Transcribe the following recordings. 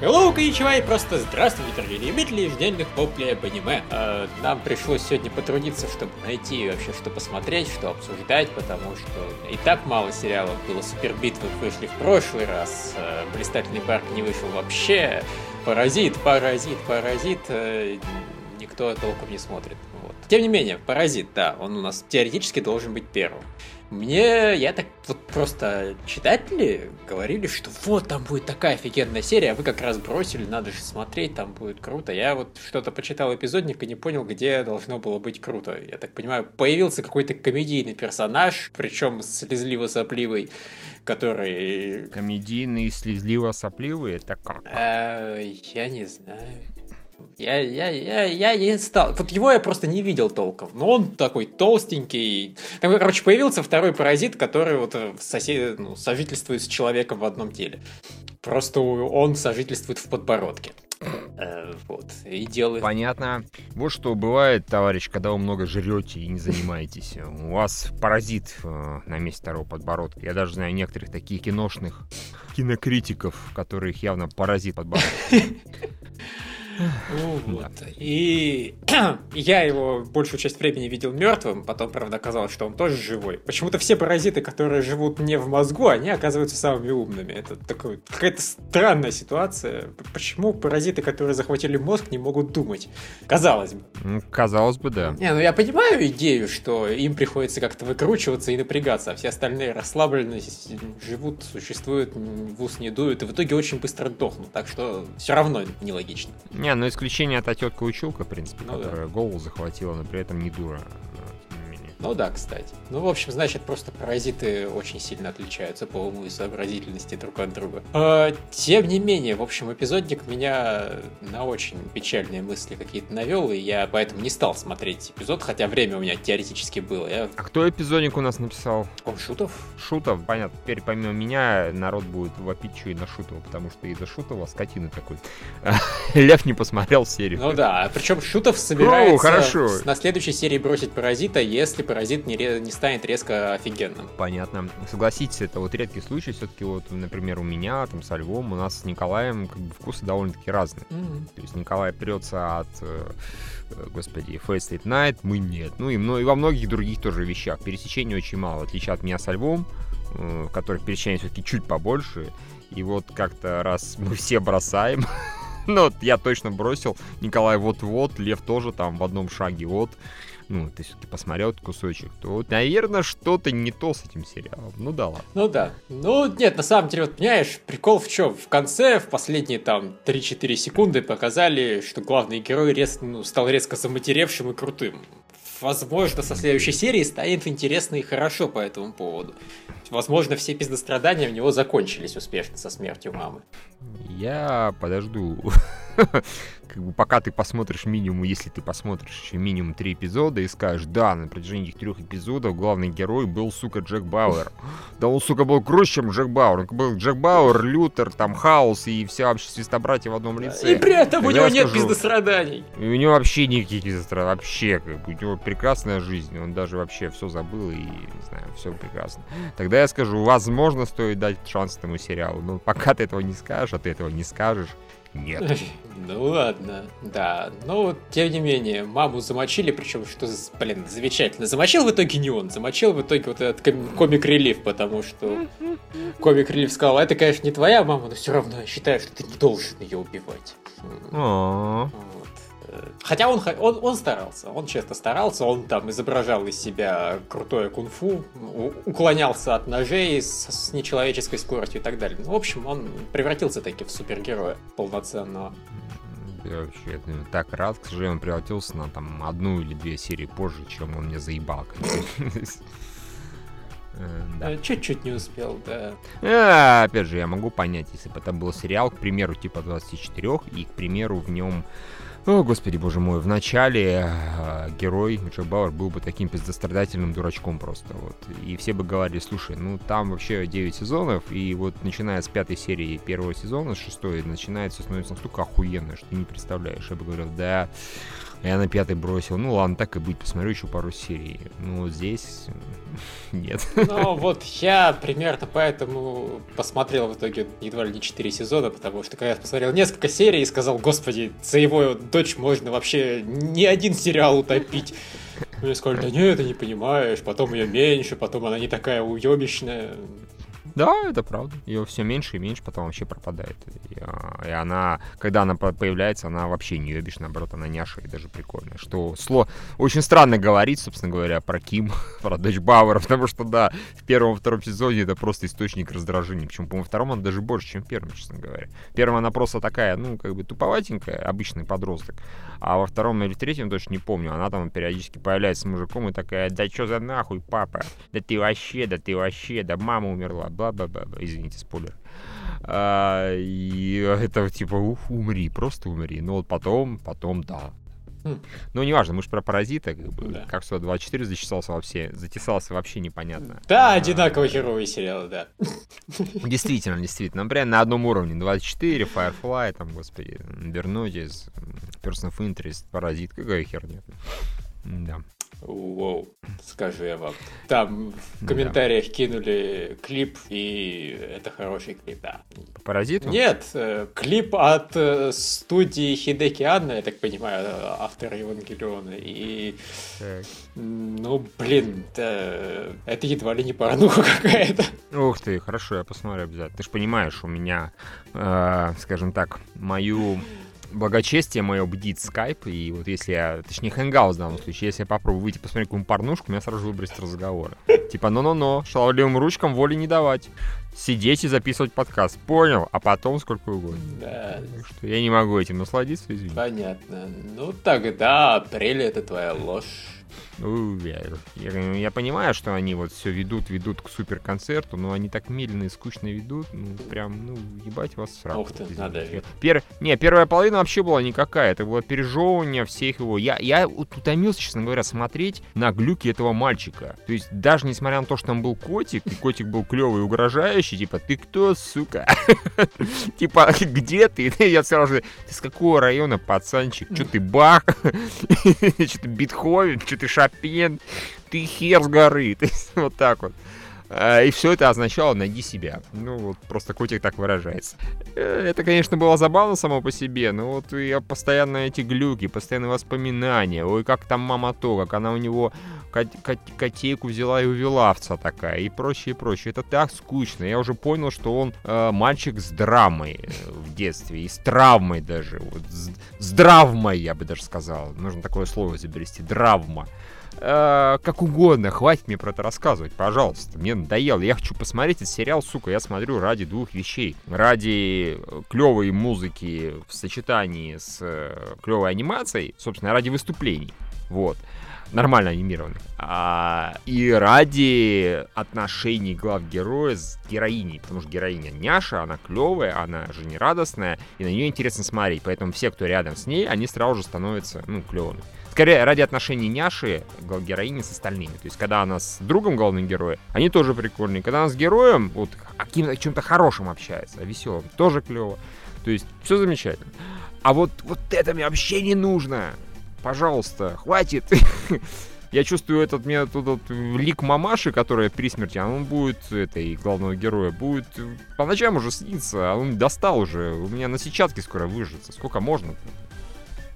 Hello, коничева и просто здравствуйте, дорогие любители ежедневных воплей об аниме. Э, Нам пришлось сегодня потрудиться, чтобы найти вообще, что посмотреть, что обсуждать, потому что и так мало сериалов было. Супербитвы вышли в прошлый раз, э, Блистательный парк не вышел вообще, Паразит, Паразит, Паразит, э, никто толком не смотрит. Вот. Тем не менее, Паразит, да, он у нас теоретически должен быть первым. Мне, я так вот просто читатели говорили, что вот там будет такая офигенная серия, а вы как раз бросили, надо же смотреть, там будет круто. Я вот что-то почитал эпизодник и не понял, где должно было быть круто. Я так понимаю, появился какой-то комедийный персонаж, причем слезливо-сопливый, который... Комедийный, слезливо-сопливый, это как? Э, я не знаю. Я, я, я, я не стал. Вот его я просто не видел толком. Но он такой толстенький. Там, короче, появился второй паразит, который вот э, сосед... ну, сожительствует с человеком в одном теле. Просто он сожительствует в подбородке. Э, вот. И делает... Понятно. Вот что бывает, товарищ, когда вы много жрете и не занимаетесь. У вас паразит э, на месте второго подбородка. Я даже знаю некоторых таких киношных кинокритиков, которых явно паразит подбородка. Вот. И я его большую часть времени видел мертвым, потом, правда, оказалось, что он тоже живой. Почему-то все паразиты, которые живут не в мозгу, они оказываются самыми умными. Это такой, какая-то странная ситуация. Почему паразиты, которые захватили мозг, не могут думать? Казалось бы. Казалось бы, да. Не, ну я понимаю идею, что им приходится как-то выкручиваться и напрягаться, а все остальные расслабленно живут, существуют, в ус не дуют, и в итоге очень быстро дохнут. Так что все равно нелогично. Не, ну исключение это тетка Училка, в принципе, Ну да. которая голову захватила, но при этом не дура. Ну да, кстати. Ну, в общем, значит, просто паразиты очень сильно отличаются по уму и сообразительности друг от друга. А, тем не менее, в общем, эпизодник меня на очень печальные мысли какие-то навел, и я поэтому не стал смотреть эпизод, хотя время у меня теоретически было. Я... А кто эпизодник у нас написал? Он Шутов? Шутов, понятно. Теперь помимо меня народ будет вопить еще и на Шутова, потому что из-за Шутова скотина такой. Лев не посмотрел серию. Ну да, причем Шутов собирается О, хорошо. на следующей серии бросить паразита, если паразит не, ре- не станет резко офигенным. Понятно. Согласитесь, это вот редкий случай. Все-таки вот, например, у меня, там, со Львом, у нас с Николаем как бы вкусы довольно-таки разные. То есть Николай прется от, э, э, господи, Face State Night, мы нет. Ну и, и во многих других тоже вещах. Пересечений очень мало, в отличие от меня со Львом, э, в которых пересечений все-таки чуть побольше. И вот как-то раз мы все бросаем, ну, вот я точно бросил, Николай вот-вот, Лев тоже там в одном шаге вот. Ну, ты все-таки посмотрел этот кусочек, то, вот, наверное, что-то не то с этим сериалом. Ну да ладно. Ну да. Ну нет, на самом деле, вот понимаешь, прикол в чем? В конце, в последние там 3-4 секунды показали, что главный герой рез- ну, стал резко заматеревшим и крутым. Возможно, со следующей серии станет интересно и хорошо по этому поводу. Возможно, все пиздострадания в него закончились успешно со смертью мамы. Я подожду. Как бы пока ты посмотришь минимум, если ты посмотришь еще минимум три эпизода и скажешь, да, на протяжении этих трех эпизодов главный герой был, сука, Джек Бауэр. Да он, сука, был круче, чем Джек Бауэр. Он был Джек Бауэр, Лютер, там, Хаус и все вообще свистобратья в одном лице. И при этом у него нет пиздостраданий. И у него вообще никаких пиздостра- вообще, как бы, у него прекрасная жизнь, он даже вообще все забыл и, не знаю, все прекрасно. Тогда я скажу, возможно, стоит дать шанс этому сериалу, но пока ты этого не скажешь, а ты этого не скажешь, нет. Ну ладно, да. Но тем не менее, маму замочили, причем, что, блин, замечательно. Замочил в итоге не он, замочил в итоге вот этот ком- комик-релив, потому что комик-релив сказал, это, конечно, не твоя мама, но все равно я считаю, что ты не должен ее убивать. Э, Хотя он, он, он старался, он честно старался, он там изображал из себя крутое кунг-фу, уклонялся от ножей с, с нечеловеческой скоростью и так далее. Ну, в общем, он превратился таки в супергероя полноценного. Я вообще так рад, к сожалению, он превратился на там одну или две серии позже, чем он мне заебал. Э, Да. Э, Чуть-чуть не успел, да. А, опять же, я могу понять, если бы это был сериал, к примеру, типа 24, и, к примеру, в нем О, господи, боже мой, в начале э, герой Джек Бауэр был бы таким пиздострадательным дурачком просто, вот. И все бы говорили, слушай, ну там вообще 9 сезонов, и вот начиная с пятой серии первого сезона, с шестой, начинается становится настолько охуенно, что ты не представляешь. Я бы говорил, да, я на пятый бросил. Ну ладно, так и быть, посмотрю еще пару серий. Ну, здесь нет. Ну, вот я примерно поэтому посмотрел в итоге едва ли не 4 сезона, потому что когда я посмотрел несколько серий и сказал, господи, за его дочь можно вообще не один сериал утопить. Мне сказали, да нет, ты не понимаешь, потом ее меньше, потом она не такая уебищная. Да, это правда. Ее все меньше и меньше потом вообще пропадает. И, а, и она, когда она появляется, она вообще не ебишь, наоборот, она няша и даже прикольная. Что сло... очень странно говорить, собственно говоря, про Ким, про дочь Бауэра, потому что, да, в первом втором сезоне это просто источник раздражения. Причем, по-моему, втором она даже больше, чем в первом, честно говоря. Первом она просто такая, ну, как бы туповатенькая, обычный подросток. А во втором или третьем, точно не помню, она там периодически появляется с мужиком и такая, да что за нахуй, папа? Да ты вообще, да ты вообще, да мама умерла, бла бла-бла-бла. Извините, спойлер. А, и это типа, ух, умри, просто умри. Но вот потом, потом, да. Хм. Ну, неважно, мы же про паразита, как бы, да. как 24 зачесался вообще, затесался вообще непонятно. Да, а, одинаково херовые сериалы, да. Действительно, действительно. Например, на одном уровне 24, Firefly, там, господи, вернуть Person of Interest, Паразит, какая херня. Да. Воу, скажу я вам. Там в комментариях да. кинули клип, и это хороший клип, да. По паразиту? Нет, э, клип от э, студии Хидеки Анна, я так понимаю, автор Евангелиона. И, так. ну, блин, да, это едва ли не порнуха какая-то. Ух ты, хорошо, я посмотрю обязательно. Ты же понимаешь, у меня, э, скажем так, мою благочестие мое бдит скайп, и вот если я, точнее, хэнгаус в данном случае, если я попробую выйти посмотреть какую-нибудь порнушку, меня сразу выбросит разговоры. Типа, ну-ну-ну, шаловливым ручкам воли не давать. Сидеть и записывать подкаст. Понял? А потом сколько угодно. Да. Так что я не могу этим насладиться, извини. Понятно. Ну тогда апрель это твоя ложь. Ну, я, я, я понимаю, что они вот все ведут, ведут к суперконцерту, но они так медленно и скучно ведут, ну, прям, ну, ебать вас сразу. Ух ты, надо. Пер... Не, первая половина вообще была никакая, это было пережевывание всех его. Я, я утомился, честно говоря, смотреть на глюки этого мальчика. То есть, даже несмотря на то, что там был котик, и котик был клевый и угрожающий, типа, ты кто, сука? Типа, где ты? Я сразу же, ты с какого района, пацанчик? Че ты, Бах? Че ты, Бетховен? Че ты, Шопен, ты хер с горы, ты вот так вот. А, и все это означало «найди себя». Ну, вот просто котик так выражается. Э, это, конечно, было забавно само по себе, но вот я постоянно эти глюки, постоянные воспоминания. Ой, как там мама то, как она у него кот кот котейку взяла и увела овца такая, и прочее, прочее. Это так скучно. Я уже понял, что он э, мальчик с драмой э, в детстве, и с травмой даже. Вот, с, с дравмой, я бы даже сказал. Нужно такое слово изобрести. Дравма э, как угодно, хватит мне про это рассказывать, пожалуйста. Мне надоело. Я хочу посмотреть этот сериал, сука, я смотрю ради двух вещей. Ради клевой музыки в сочетании с э, клевой анимацией, собственно, ради выступлений. Вот нормально анимированных. А, и ради отношений глав героя с героиней. Потому что героиня няша, она клевая, она жизнерадостная, и на нее интересно смотреть. Поэтому все, кто рядом с ней, они сразу же становятся, ну, клевыми скорее ради отношений няши героини с остальными. То есть, когда она с другом главным героем, они тоже прикольные. Когда она с героем, вот, каким-то чем-то хорошим общается, веселым, тоже клево. То есть, все замечательно. А вот, вот это мне вообще не нужно. Пожалуйста, хватит. Я чувствую этот мне тут вот лик мамаши, которая при смерти, он будет, этой главного героя, будет по ночам уже снится, а он достал уже. У меня на сетчатке скоро выжится. Сколько можно? -то?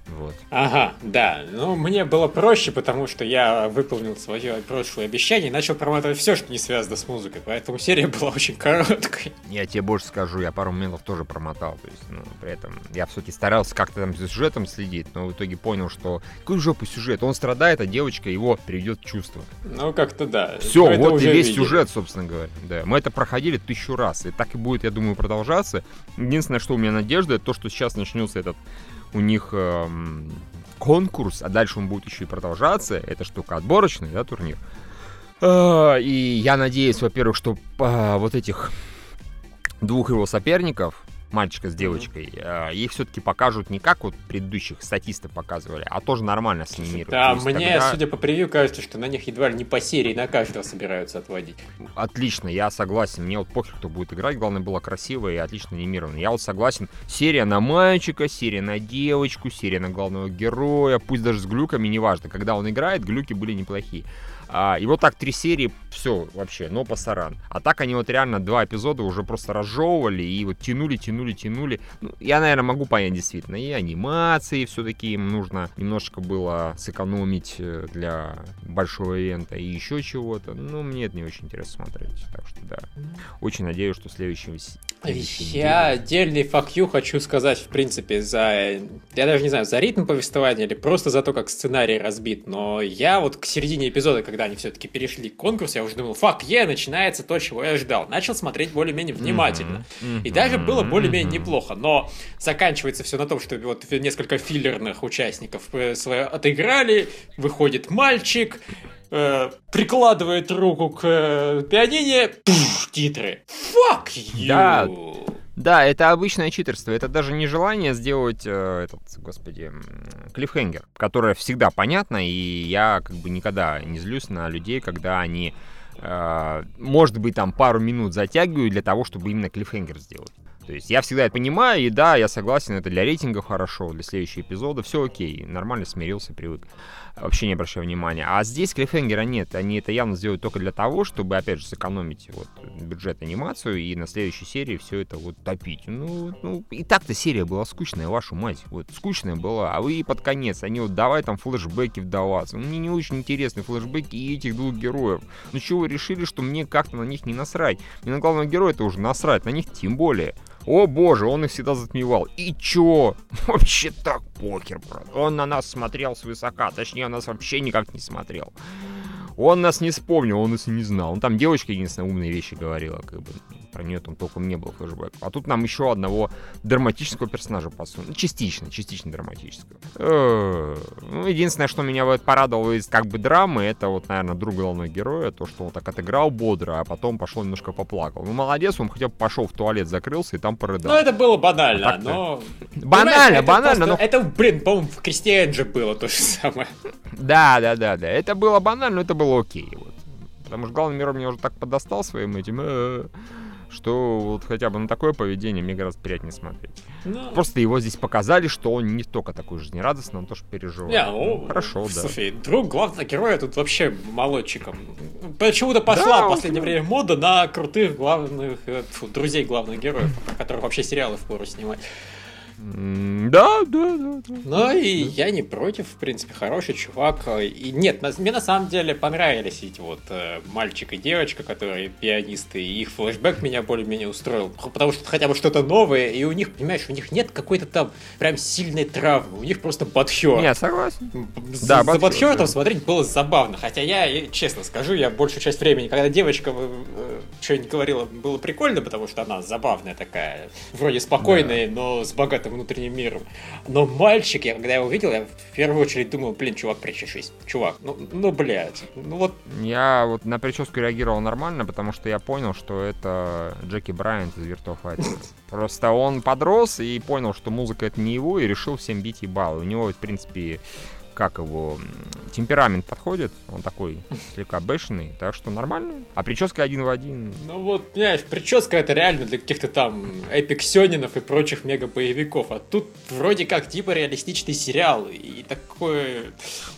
Вот. Ага, да. Ну, мне было проще, потому что я выполнил свое прошлое обещание и начал проматывать все, что не связано с музыкой. Поэтому серия была очень короткой. Я тебе больше скажу, я пару моментов тоже промотал. То есть, ну, при этом я все-таки старался как-то там за сюжетом следить, но в итоге понял, что какой жопу сюжет. Он страдает, а девочка его приведет в чувство. Ну, как-то да. Все, вот и весь видели. сюжет, собственно говоря. Да. Мы это проходили тысячу раз. И так и будет, я думаю, продолжаться. Единственное, что у меня надежда, это то, что сейчас начнется этот у них эм, конкурс, а дальше он будет еще и продолжаться. Это штука отборочный, да, турнир. Э, и я надеюсь, во-первых, что э, вот этих двух его соперников, мальчика с девочкой, э, их все-таки покажут не как вот предыдущих статисты показывали, а тоже нормально снимируют. Да, мне, тогда... судя по превью, кажется, что на них едва ли не по серии на каждого собираются отводить. Отлично, я согласен. Мне вот похер, кто будет играть, главное было красиво и отлично анимировано. Я вот согласен. Серия на мальчика, серия на девочку, серия на главного героя, пусть даже с глюками, неважно. Когда он играет, глюки были неплохие. А, и вот так три серии, все вообще, но пасаран. А так они вот реально два эпизода уже просто разжевывали и вот тянули, тянули, тянули. Ну, я, наверное, могу понять действительно. И анимации все-таки им нужно немножечко было сэкономить э, для большого ивента и еще чего-то. Ну, мне это не очень интересно смотреть. Так что да. Очень надеюсь, что следующий я отдельный факью хочу сказать, в принципе, за... Я даже не знаю, за ритм повествования или просто за то, как сценарий разбит. Но я вот к середине эпизода, когда они все-таки перешли к конкурсу, я уже думал, фак, е, начинается то, чего я ждал. Начал смотреть более-менее внимательно. Mm-hmm. И даже было более-менее неплохо. Но заканчивается все на том, что вот несколько филлерных участников э, свое отыграли, выходит мальчик, э, прикладывает руку к э, пианине, пух, титры. Fuck you! Да, да, это обычное читерство. Это даже не желание сделать э, этот, господи, клиффхенгер, которое всегда понятно, и я как бы никогда не злюсь на людей, когда они, э, может быть, там пару минут затягивают для того, чтобы именно клиффхенгер сделать. То есть я всегда это понимаю, и да, я согласен, это для рейтингов хорошо, для следующего эпизода все окей, нормально смирился, привык вообще не обращаю внимания. А здесь клиффхенгера нет. Они это явно сделают только для того, чтобы, опять же, сэкономить вот бюджет анимацию и на следующей серии все это вот топить. Ну, ну и так-то серия была скучная, вашу мать. Вот, скучная была. А вы под конец, они вот давай там флешбеки вдаваться. Мне не очень интересны флешбеки и этих двух героев. Ну чего вы решили, что мне как-то на них не насрать? Мне на главного героя это уже насрать, на них тем более. О боже, он их всегда затмевал. И чё? Вообще так покер, брат. Он на нас смотрел свысока, точнее, он нас вообще никак не смотрел. Он нас не вспомнил, он нас не знал. Он там девочка единственная умные вещи говорила, как бы про нее там толком не было флешбэк. А тут нам еще одного драматического персонажа посунули. Ну, частично, частично драматического. Э, ну, единственное, что меня вот порадовало из как бы драмы, это вот, наверное, друг главного героя, то, что он так отыграл бодро, а потом пошел немножко поплакал. Ну, молодец, он хотя бы пошел в туалет, закрылся и там порыдал. Ну, это было банально, а но... Банально, банально, но... Это, блин, по-моему, в Крестьян же было то же самое. Да, да, да, да. Это было банально, но это было окей. Вот. Потому что главный мир мне уже так подостал своим этим. Что вот хотя бы на такое поведение мне гораздо приятнее смотреть. Но... Ну. Просто его здесь показали, что он не только такой жизнерадостный, он тоже переживает. Не, ну, Хорошо, да. Слушай, друг главного героя тут вообще молодчиком. Почему-то пошла да, в последнее он... время мода на крутых главных, э, фу, друзей главных героев, которых вообще сериалы в пору снимать. Да, да, да. да ну и да. я не против, в принципе, хороший чувак. И нет, мне на самом деле понравились эти вот э, мальчик и девочка, которые пианисты, и их флешбэк меня более-менее устроил. Потому что хотя бы что-то новое, и у них, понимаешь, у них нет какой-то там прям сильной травмы, у них просто бадхер. Я согласен. Да, за бадхер там смотреть было забавно. Хотя я, честно скажу, я большую часть времени, когда девочка э, э что-нибудь говорила, было прикольно, потому что она забавная такая, вроде спокойная, да. но с богатым внутренним миром. Но мальчик, я, когда я увидел, я в первую очередь думал, блин, чувак, причешись. Чувак, ну, ну, блядь, ну вот... Я вот на прическу реагировал нормально, потому что я понял, что это Джеки Брайант из Virtua Fighter. Просто он подрос и понял, что музыка это не его, и решил всем бить ебало. У него, в принципе, как его, темперамент подходит, он такой слегка бешеный, так что нормально. А прическа один в один. Ну вот, понимаешь, прическа это реально для каких-то там эпиксенинов и прочих мега-боевиков, а тут вроде как типа реалистичный сериал, и такое...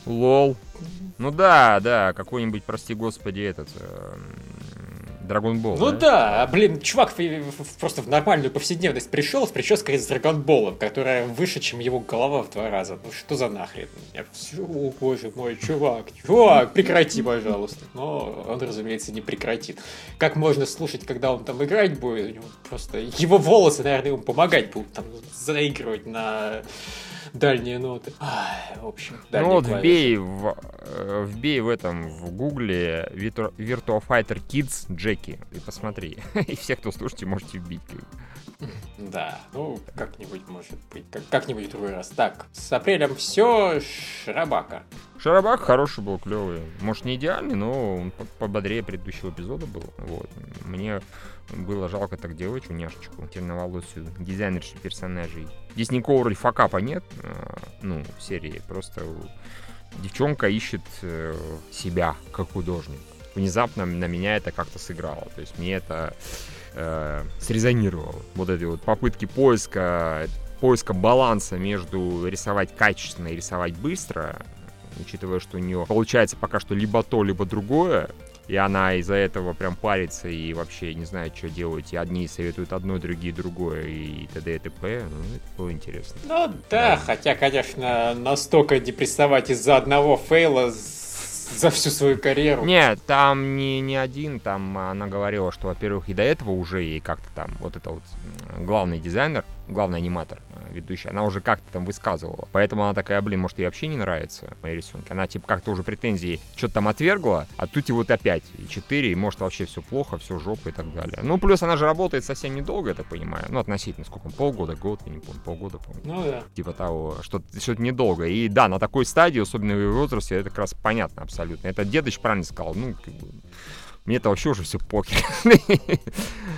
Лол. Ну да, да, какой-нибудь, прости господи, этот... Э, Dragon Ball. Ну да, да блин, чувак просто в нормальную повседневность пришел с прической из Ball, которая выше, чем его голова в два раза. Ну что за нахрен? Я, о, боже мой, чувак, чувак, прекрати, пожалуйста. Но он, разумеется, не прекратит. Как можно слушать, когда он там играть будет? У него просто его волосы, наверное, ему помогать будут там заигрывать на дальние ноты. Ай, в общем, Ну вот вбей в, э, вбей в этом, в гугле Virtua Fighter Kids Джеки и посмотри. и всех, кто слушаете, можете вбить. Да, ну, как-нибудь, может быть, как- как-нибудь другой раз. Так, с апрелем все, Шрабака. Шарабак хороший был, клевый. Может, не идеальный, но он пободрее предыдущего эпизода был. Вот. Мне было жалко так девочку, няшечку, темноволосую, дизайнершу персонажей. Здесь никакого вроде факапа нет, а, ну, в серии. Просто девчонка ищет э, себя как художник. Внезапно на меня это как-то сыграло. То есть мне это э, срезонировало. Вот эти вот попытки поиска поиска баланса между рисовать качественно и рисовать быстро, учитывая, что у нее получается пока что либо то, либо другое, и она из-за этого прям парится и вообще не знает, что делать. И одни советуют одно, другие другое, и т.д. и т.п. Ну, это было интересно. Ну да, да, хотя, конечно, настолько депрессовать из-за одного фейла за всю свою карьеру. Нет, там не, не один, там она говорила, что, во-первых, и до этого уже ей как-то там вот это вот главный дизайнер, главный аниматор, э, ведущая, она уже как-то там высказывала. Поэтому она такая, блин, может, ей вообще не нравится мои рисунки. Она типа как-то уже претензии что-то там отвергла, а тут и вот опять и 4, и может вообще все плохо, все жопа и так далее. Ну, плюс она же работает совсем недолго, я так понимаю. Ну, относительно, сколько, полгода, год, я не помню, полгода, помню. Ну, да. Типа того, что-то что недолго. И да, на такой стадии, особенно в его возрасте, это как раз понятно абсолютно. Это дедыч правильно сказал, ну, как бы, мне это вообще уже все покер.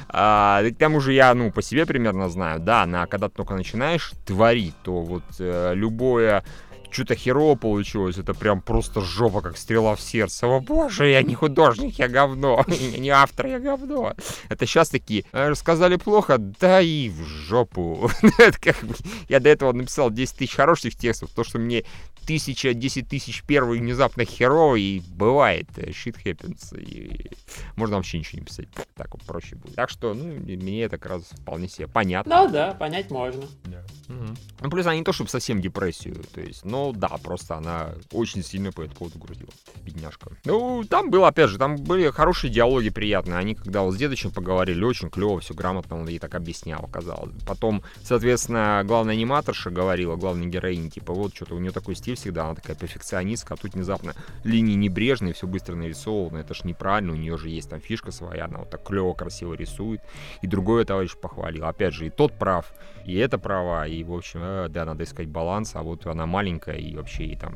а, к тому же я, ну, по себе примерно знаю, да, на, когда ты только начинаешь творить, то вот э, любое что-то херово получилось, это прям просто жопа, как стрела в сердце. О боже, я не художник, я говно. Я не автор, я говно. Это сейчас такие, «Э, рассказали плохо, да и в жопу. я до этого написал 10 тысяч хороших текстов, то, что мне тысяча, десять тысяч первый внезапно херово, и бывает, э, shit happens, и можно вообще ничего не писать, так вот проще будет. Так что, ну, мне это как раз вполне себе понятно. Ну да, понять можно. Да. Угу. Ну, плюс она не то, чтобы совсем депрессию, то есть, ну да, просто она очень сильно по этому поводу грузила, бедняжка. Ну, там было, опять же, там были хорошие диалоги приятные, они когда вот с дедочем поговорили, очень клево, все грамотно, он ей так объяснял, казалось. Потом, соответственно, главная аниматорша говорила, главной героине, типа, вот, что-то у нее такой стиль всегда, она такая перфекционистка, а тут внезапно линии небрежные, все быстро нарисовано, это ж неправильно, у нее же есть там фишка своя, она вот так клево, красиво рисует. И другой товарищ похвалил. Опять же, и тот прав, и это права, и, в общем, э, да, надо искать баланс, а вот она маленькая, и вообще, и там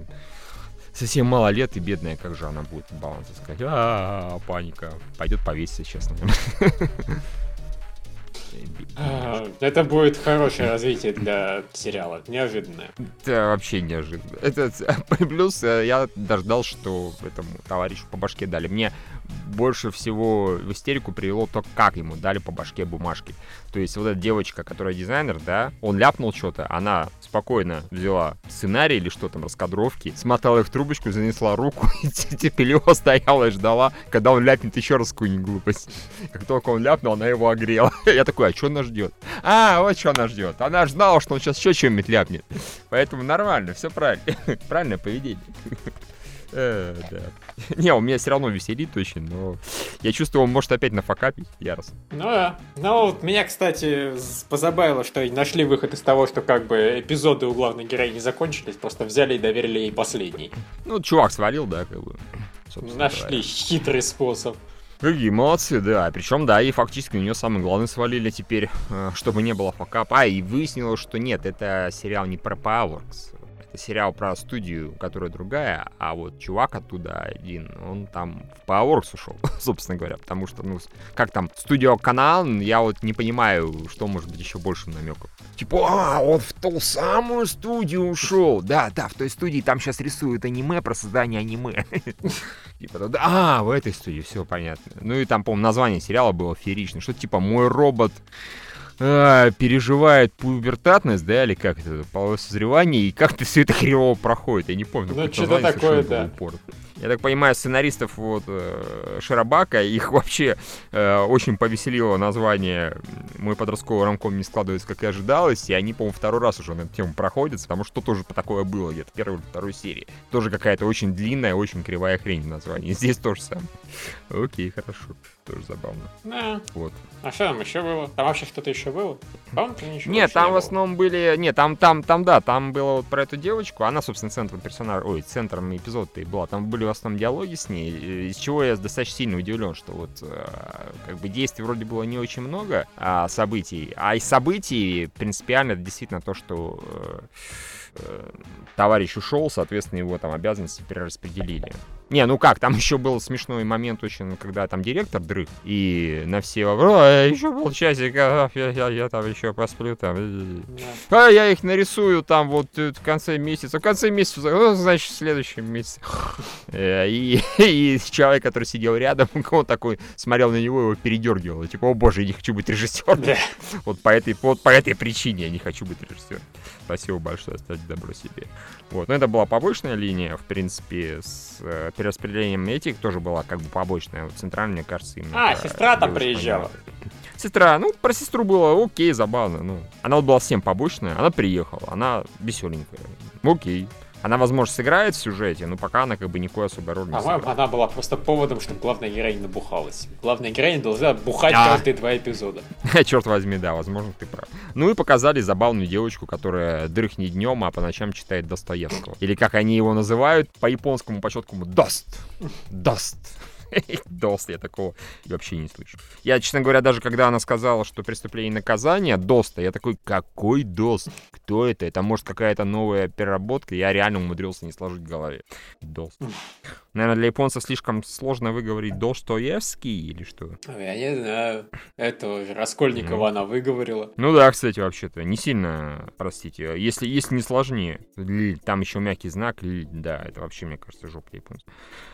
совсем мало лет, и бедная, как же она будет баланс искать? А, паника. Пойдет повеситься, честно. А, это будет хорошее развитие для сериала. Неожиданное. Да, вообще неожиданно. Это, плюс э, я дождал, что этому товарищу по башке дали. Мне больше всего в истерику привело то, как ему дали по башке бумажки. То есть вот эта девочка, которая дизайнер, да, он ляпнул что-то, она спокойно взяла сценарий или что там, раскадровки, смотала их в трубочку, занесла руку и терпеливо стояла и ждала, когда он ляпнет еще раз какую-нибудь глупость. Как только он ляпнул, она его огрела. Я такой, а что она ждет? А, вот что она ждет. Она же знала, что он сейчас еще что-нибудь ляпнет. Поэтому нормально, все правильно. Правильное поведение. Э, да. Не, он меня все равно веселит очень, но я чувствую, он может опять нафакапить яростно. Ну да. Ну вот меня, кстати, позабавило, что нашли выход из того, что как бы эпизоды у главной героини закончились, просто взяли и доверили ей последний. Ну, чувак свалил, да, как бы. Нашли говоря. хитрый способ. Какие молодцы, да. Причем, да, и фактически у нее самый главный свалили теперь, э, чтобы не было факапа. А, и выяснилось, что нет, это сериал не про Powerworks сериал про студию, которая другая, а вот чувак оттуда один, он там в Powerworks ушел, собственно говоря, потому что, ну, как там, студио Канал, я вот не понимаю, что может быть еще большим намеком. Типа, а, он в ту самую студию ушел. Да, да, в той студии там сейчас рисуют аниме про создание аниме. Типа, да, а, в этой студии, все понятно. Ну и там, по-моему, название сериала было фееричное. Что типа «Мой робот а, переживает пубертатность, да, или как это, половое созревание, и как-то все это хреново проходит. Я не помню. Ну, что-то такое, да. Упор. Я так понимаю, сценаристов вот э, Шарабака, их вообще э, очень повеселило название «Мой подростковый рамком не складывается, как и ожидалось», и они, по-моему, второй раз уже на эту тему проходят, потому что тоже такое было где-то первой или второй серии. Тоже какая-то очень длинная, очень кривая хрень название. Здесь тоже самое. Окей, хорошо. Тоже забавно. Да. Вот. А что там еще было? Там вообще что-то еще было? Там ничего Нет, там не в основном было. были... Нет, там, там, там, да, там было вот про эту девочку. Она, собственно, центром персонажа... Ой, центром эпизода-то и была. Там были в основном диалоги с ней, из чего я достаточно сильно удивлен, что вот э, как бы действий вроде было не очень много а, событий. А из событий принципиально это действительно то, что... Э, э, товарищ ушел, соответственно, его там обязанности перераспределили. Не, ну как, там еще был смешной момент очень, когда там директор дрых, и на все вопросы, еще полчасика, я, я, я там еще посплю, там, а я их нарисую там вот в конце месяца, в конце месяца, ну, значит, в следующем месяце. Э, и, и человек, который сидел рядом, он такой смотрел на него, его передергивал, типа, о боже, я не хочу быть режиссером. Вот по этой, вот по этой причине я не хочу быть режиссером. Спасибо большое, оставьте добро себе. Вот, но это была побочная линия, в принципе, с э, перераспределением этих тоже была как бы побочная. Вот центральная, мне кажется, именно... А, сестра там приезжала. Сестра, ну, про сестру было окей, забавно. Ну, она вот была всем побочная, она приехала, она веселенькая. Окей. Она, возможно, сыграет в сюжете, но пока она как бы никакой особой роли не сыграет. Она была просто поводом, чтобы главная героиня набухалась. Главная героиня должна бухать а. каждые два эпизода. Черт возьми, да, возможно, ты прав. Ну и показали забавную девочку, которая дрыхнет днем, а по ночам читает Достоевского. Или как они его называют, по японскому, по четкому, Дост. Дост. Дост, я такого вообще не слышу. Я, честно говоря, даже когда она сказала, что преступление и наказание Доста, я такой, какой Дост? Кто это? Это может какая-то новая переработка? Я реально умудрился не сложить в голове. Дост. Наверное, для японцев слишком сложно выговорить Достоевский или что? Я не знаю. Этого Раскольникова ну. она выговорила. Ну да, кстати, вообще-то. Не сильно, простите. Если, если не сложнее. Там еще мягкий знак. Да, это вообще, мне кажется, жопа японцев.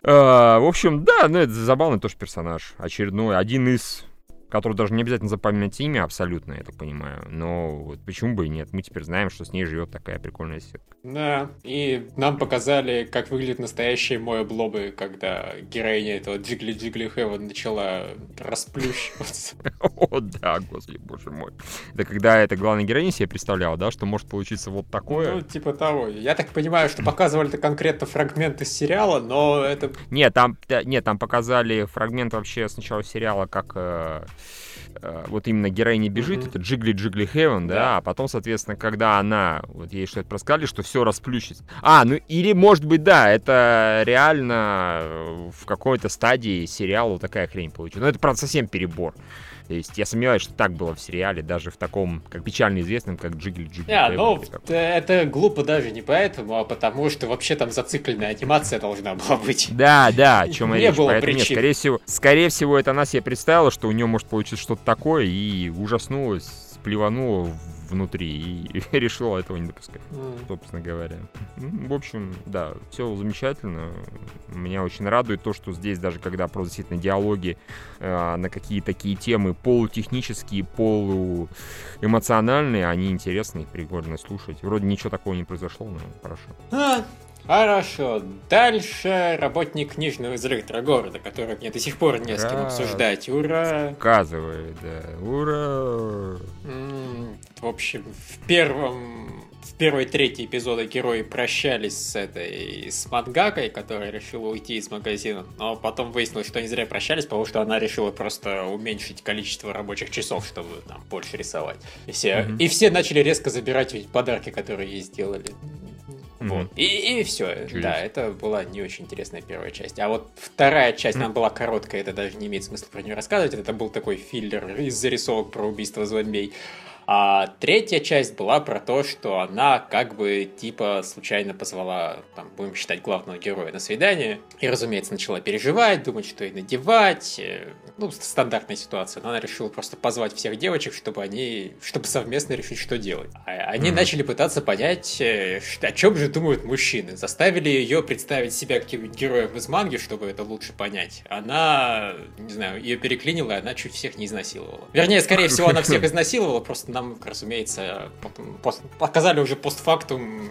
А, в общем, да, ну это забавный тоже персонаж. Очередной. Один из которую даже не обязательно запоминать имя абсолютно, я так понимаю. Но вот почему бы и нет? Мы теперь знаем, что с ней живет такая прикольная сетка. Да, и нам показали, как выглядят настоящие мои блобы, когда героиня этого Джигли Джигли Хэвен начала расплющиваться. О, да, господи, боже мой. Да когда это главная героиня себе представляла, да, что может получиться вот такое. Ну, типа того. Я так понимаю, что показывали это конкретно фрагмент из сериала, но это... Нет, там, нет, там показали фрагмент вообще сначала сериала, как Э, вот именно героиня бежит, mm-hmm. это Джигли Джигли Хевен, да. да, а потом, соответственно, когда она, вот ей что-то рассказали, что все расплющится. А, ну или, может быть, да, это реально э, в какой-то стадии сериала такая хрень получилась. Но это, правда, совсем перебор. То есть я сомневаюсь, что так было в сериале, даже в таком, как печально известном, как Джигли Джигли. Yeah, ну, это глупо даже не поэтому, а потому что вообще там зацикленная анимация должна была быть. Да, да, о чем я речь. Было Поэтому, нет, скорее всего, скорее всего, это она себе представила, что у нее может получиться что-то такое, и ужаснулась, плеванула внутри и решила этого не допускать, mm. собственно говоря. В общем, да, все замечательно. Меня очень радует то, что здесь даже когда просто действительно диалоги э, на какие такие темы полутехнические, полуэмоциональные, они интересные, прикольно слушать. Вроде ничего такого не произошло, но хорошо. А, Хорошо. Дальше работник книжного директора города, который мне до сих пор не с кем обсуждать. Ура! Сказывает, да. Ура! В общем, в первом в первой трети эпизода герои прощались с этой с мангакой, которая решила уйти из магазина, но потом выяснилось, что они зря прощались, потому что она решила просто уменьшить количество рабочих часов, чтобы там больше рисовать. И все, mm-hmm. и все начали резко забирать подарки, которые ей сделали. Mm-hmm. Вот. И, и все. Чудес. Да, это была не очень интересная первая часть. А вот вторая часть, mm-hmm. она была короткая, это даже не имеет смысла про нее рассказывать. Это был такой филлер из зарисовок про убийство зомбей. А третья часть была про то, что она как бы типа случайно позвала, там, будем считать, главного героя на свидание. И, разумеется, начала переживать, думать, что ей надевать. Э, ну, стандартная ситуация. Но она решила просто позвать всех девочек, чтобы они, чтобы совместно решить, что делать. А они mm-hmm. начали пытаться понять, э, о чем же думают мужчины. Заставили ее представить себя каким-нибудь героем из манги, чтобы это лучше понять. Она, не знаю, ее переклинила, и она чуть всех не изнасиловала. Вернее, скорее всего, она всех изнасиловала, просто нам, разумеется, пост, показали уже постфактум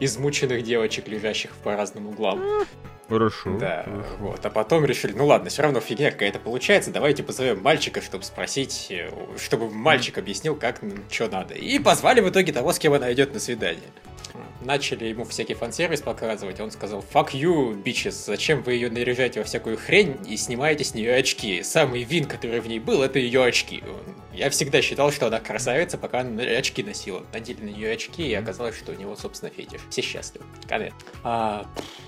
измученных девочек, лежащих по разным углам. Хорошо. Да, хорошо. вот. А потом решили, ну ладно, все равно фигня какая-то получается, давайте позовем мальчика, чтобы спросить, э, чтобы мальчик объяснил, как, что надо. И позвали в итоге того, с кем она идет на свидание начали ему всякий фан-сервис показывать, он сказал, fuck you, bitches, зачем вы ее наряжаете во всякую хрень и снимаете с нее очки? Самый вин, который в ней был, это ее очки. Я всегда считал, что она красавица, пока она очки носила. Надели на нее очки, и оказалось, что у него, собственно, фетиш. Все счастливы. Конец. А,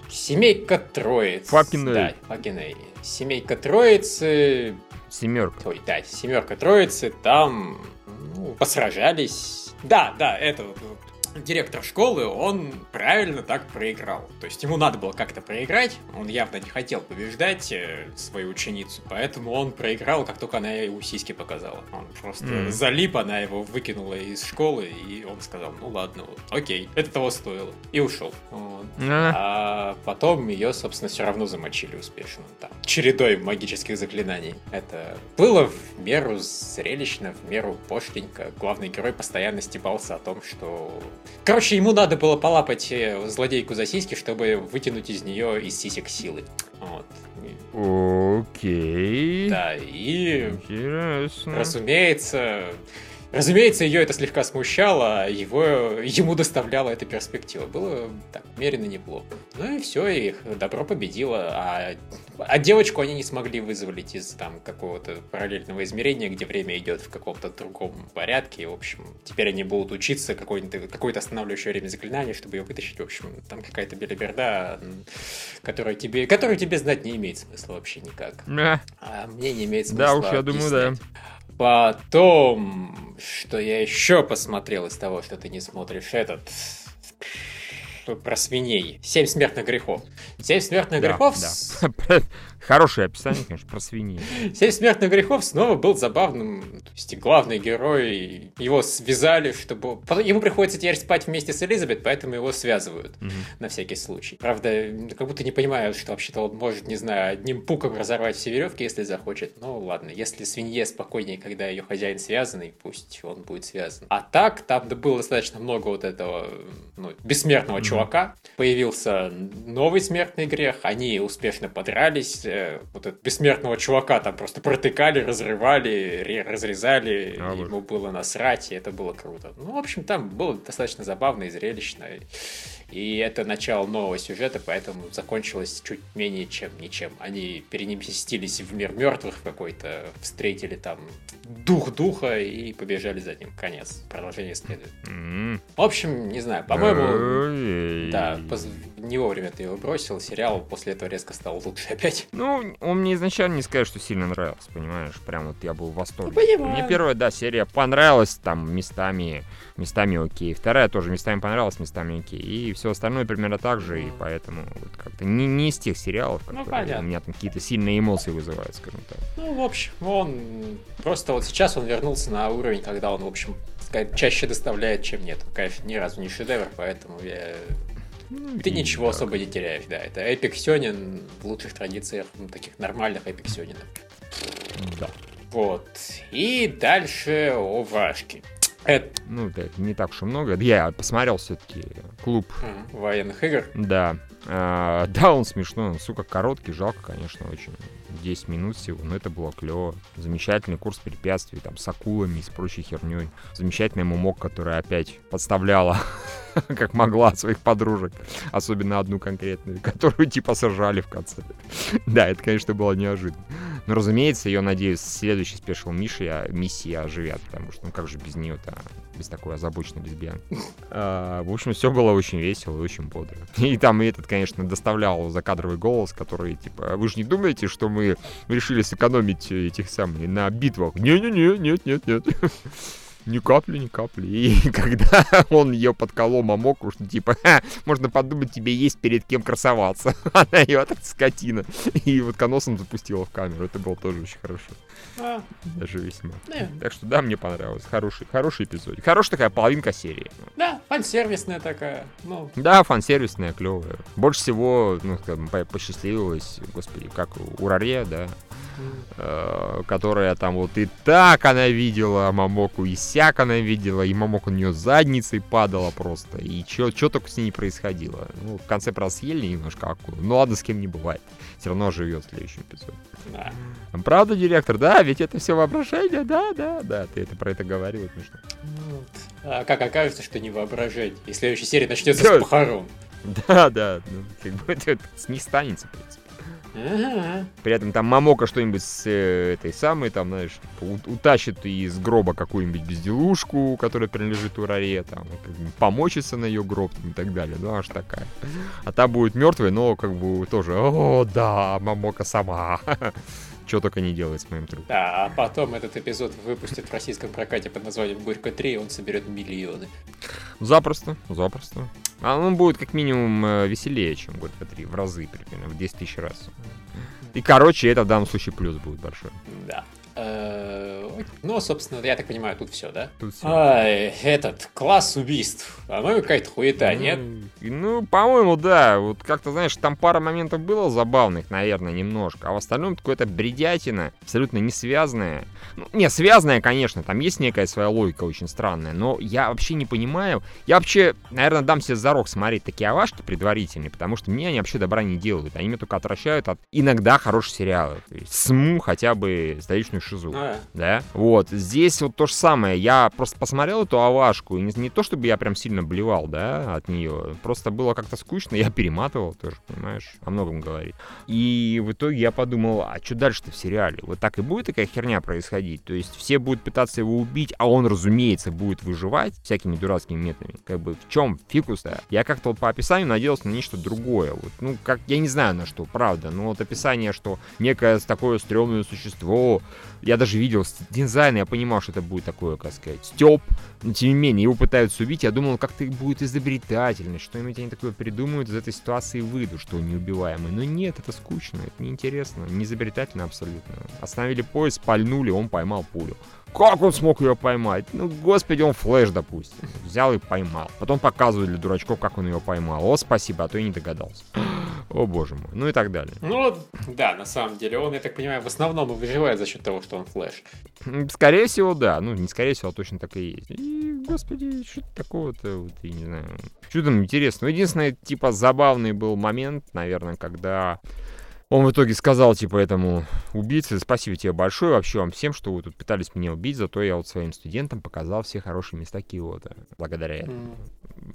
семейка Троиц. Факин Да, Факин Семейка Троицы... Семерка. Ой, да, семерка Троицы, там ну, посражались. Да, да, это директор школы, он правильно так проиграл. То есть ему надо было как-то проиграть, он явно не хотел побеждать э, свою ученицу, поэтому он проиграл, как только она ему сиськи показала. Он просто mm. залип, она его выкинула из школы, и он сказал, ну ладно, вот, окей, это того стоило. И ушел. Вот. Mm. А потом ее, собственно, все равно замочили успешно. Там, чередой магических заклинаний. Это было в меру зрелищно, в меру пошленько. Главный герой постоянно стебался о том, что Короче, ему надо было полапать э, злодейку за сиськи, чтобы вытянуть из нее из сисек силы. Вот. Окей. Да, и... Интересно. Разумеется, Разумеется, ее это слегка смущало, его, ему доставляла эта перспектива. Было так, меренно неплохо. Ну и все, их добро победило. А, а девочку они не смогли вызволить из там какого-то параллельного измерения, где время идет в каком-то другом порядке. И, в общем, теперь они будут учиться какое-то какое останавливающее время заклинание, чтобы ее вытащить. В общем, там какая-то белиберда, которую тебе, которую тебе знать не имеет смысла вообще никак. А мне не имеет смысла Да уж, я думаю, да. Потом, что я еще посмотрел из того, что ты не смотришь этот про свиней. Семь смертных грехов. Семь смертных да, грехов. Да. Хорошее описание, конечно, про свиней. Семь смертных грехов снова был забавным. То есть главный герой, его связали, чтобы... Ему приходится теперь спать вместе с Элизабет, поэтому его связывают на всякий случай. Правда, как будто не понимают, что вообще-то он может, не знаю, одним пуком разорвать все веревки, если захочет. Ну ладно, если свинье спокойнее, когда ее хозяин связанный, пусть он будет связан. А так, там было достаточно много вот этого ну, бессмертного чувака. Появился новый смертный грех, они успешно подрались, Э, вот этого бессмертного чувака там просто протыкали, разрывали, разрезали, а, ему было насрать, и это было круто. Ну, в общем, там было достаточно забавно и зрелищно. И это начало нового сюжета, поэтому закончилось чуть менее чем ничем. Они переместились в мир мертвых какой-то, встретили там дух духа и побежали за ним. Конец. Продолжение следует. Mm-hmm. В общем, не знаю, по-моему, да, не вовремя ты его бросил. Сериал после этого резко стал лучше опять. Ну, он мне изначально не сказать, что сильно нравился, понимаешь? Прям вот я был в восторге. Ну, понимаю. Мне первая, да, серия понравилась там местами, местами окей. Вторая тоже местами понравилась, местами окей. И все остальное примерно так же, и поэтому вот как-то не, не из тех сериалов, ну, которые ну, у меня там какие-то сильные эмоции вызывают, скажем так. Ну, в общем, он просто вот сейчас он вернулся на уровень, когда он, в общем, чаще доставляет, чем нет. Конечно, ни разу не шедевр, поэтому я ну, Ты ничего так. особо не теряешь, да. Это эпик Сёнин в лучших традициях ну, таких нормальных эпик Сёнинов. Да. Вот. И дальше о Врашке. Это... Ну, да, не так уж и много. Я посмотрел все-таки клуб военных игр. Да. А, да, он смешной, он, сука, короткий, жалко, конечно, очень. 10 минут всего, но это было клево. Замечательный курс препятствий, там, с акулами и с прочей херней. Замечательная мумок, которая опять подставляла, как могла, своих подружек. Особенно одну конкретную, которую, типа, сажали в конце. да, это, конечно, было неожиданно. Но, разумеется, ее, надеюсь, следующий спешл Миши, миссии оживят, потому что, ну, как же без нее-то без такой озабоченной лесбиянки. А, в общем, все было очень весело и очень бодро. И там этот, конечно, доставлял закадровый голос, который, типа, вы же не думаете, что мы решили сэкономить этих самых на битвах? Не-не-не, нет-нет-нет. Ни капли, ни капли. И когда он ее подколол мамоку, что типа, можно подумать, тебе есть перед кем красоваться. Она ее так скотина. И вот коносом запустила в камеру. Это было тоже очень хорошо. А. Даже весьма. Да. Так что да, мне понравилось. Хороший, хороший эпизод. Хорошая такая половинка серии. Да, фансервисная такая. Ну. Да, фансервисная, клевая. Больше всего, ну, скажем, посчастливилось, господи, как у Раре, да, Э, которая там вот и так она видела Мамоку, и сяк она видела, и Мамоку у нее задницей падала просто, и что только с ней не происходило. Ну, в конце, правда, съели немножко акулу, ну ладно, с кем не бывает. Все равно живет в следующем эпизоде. Да. Правда, директор? Да, ведь это все воображение, да, да, да, ты это про это говорил, смешно. Вот. А как окажется, что не воображение, и следующая серия начнется с похорон. Да, да, ну, как бы это не станется, в принципе. При этом там Мамока что-нибудь с э, этой самой, там, знаешь, утащит из гроба какую-нибудь безделушку, которая принадлежит Ураре, там, помочится на ее гроб там, и так далее. Ну, аж такая. А та будет мертвая, но как бы тоже, о, да, Мамока сама. Что только не делает с моим трупом. Да, а потом этот эпизод выпустят в российском прокате под названием «Горько 3», и он соберет миллионы. Запросто, запросто. А он будет как минимум э, веселее, чем по три, в разы примерно, в 10 тысяч раз. И, короче, это в данном случае плюс будет большой. Да. Э, ну, собственно, я так понимаю, тут все, да? Тут все. А, этот класс убийств. По-моему, какая-то хуета, ну, нет? Ну, по-моему, да. Вот как-то, знаешь, там пара моментов было забавных, наверное, немножко. А в остальном какое-то бредятина, абсолютно не связанная. Ну, не, связанная, конечно, там есть некая своя логика очень странная. Но я вообще не понимаю. Я вообще, наверное, дам себе зарок смотреть такие авашки предварительные, потому что мне они вообще добра не делают. Они меня только отвращают от иногда хороших сериалов. То есть СМУ хотя бы столичную шизу. А, Да? Вот. Здесь вот то же самое. Я просто посмотрел эту авашку, и не, не то, чтобы я прям сильно блевал, да, от нее. Просто было как-то скучно, я перематывал тоже, понимаешь, о многом говорит. И в итоге я подумал, а что дальше-то в сериале? Вот так и будет такая херня происходить? То есть все будут пытаться его убить, а он, разумеется, будет выживать всякими дурацкими методами. Как бы в чем фикус-то? Я как-то вот по описанию надеялся на нечто другое. Вот, ну, как, я не знаю на что, правда. Но вот описание, что некое такое стрёмное существо я даже видел дизайн, я понимал, что это будет такое, как сказать, стёб, но тем не менее, его пытаются убить, я думал, как-то будет изобретательность, что-нибудь они такое придумают, из этой ситуации выйду, что он неубиваемый. Но нет, это скучно, это неинтересно, не изобретательно абсолютно. Остановили поезд, пальнули, он поймал пулю. Как он смог ее поймать? Ну, господи, он флеш, допустим. Взял и поймал. Потом показывают для дурачков, как он ее поймал. О, спасибо, а то я не догадался. О, боже мой. Ну и так далее. Ну, да, на самом деле, он, я так понимаю, в основном и выживает за счет того, что он флеш. Скорее всего, да. Ну, не скорее всего, а точно так и есть. И, господи, что такого-то, вот, я не знаю. Что там интересно? Ну, единственное, типа, забавный был момент, наверное, когда он в итоге сказал, типа, этому убийце, спасибо тебе большое вообще вам всем, что вы тут пытались меня убить, зато я вот своим студентам показал все хорошие места Киота. Благодаря этому.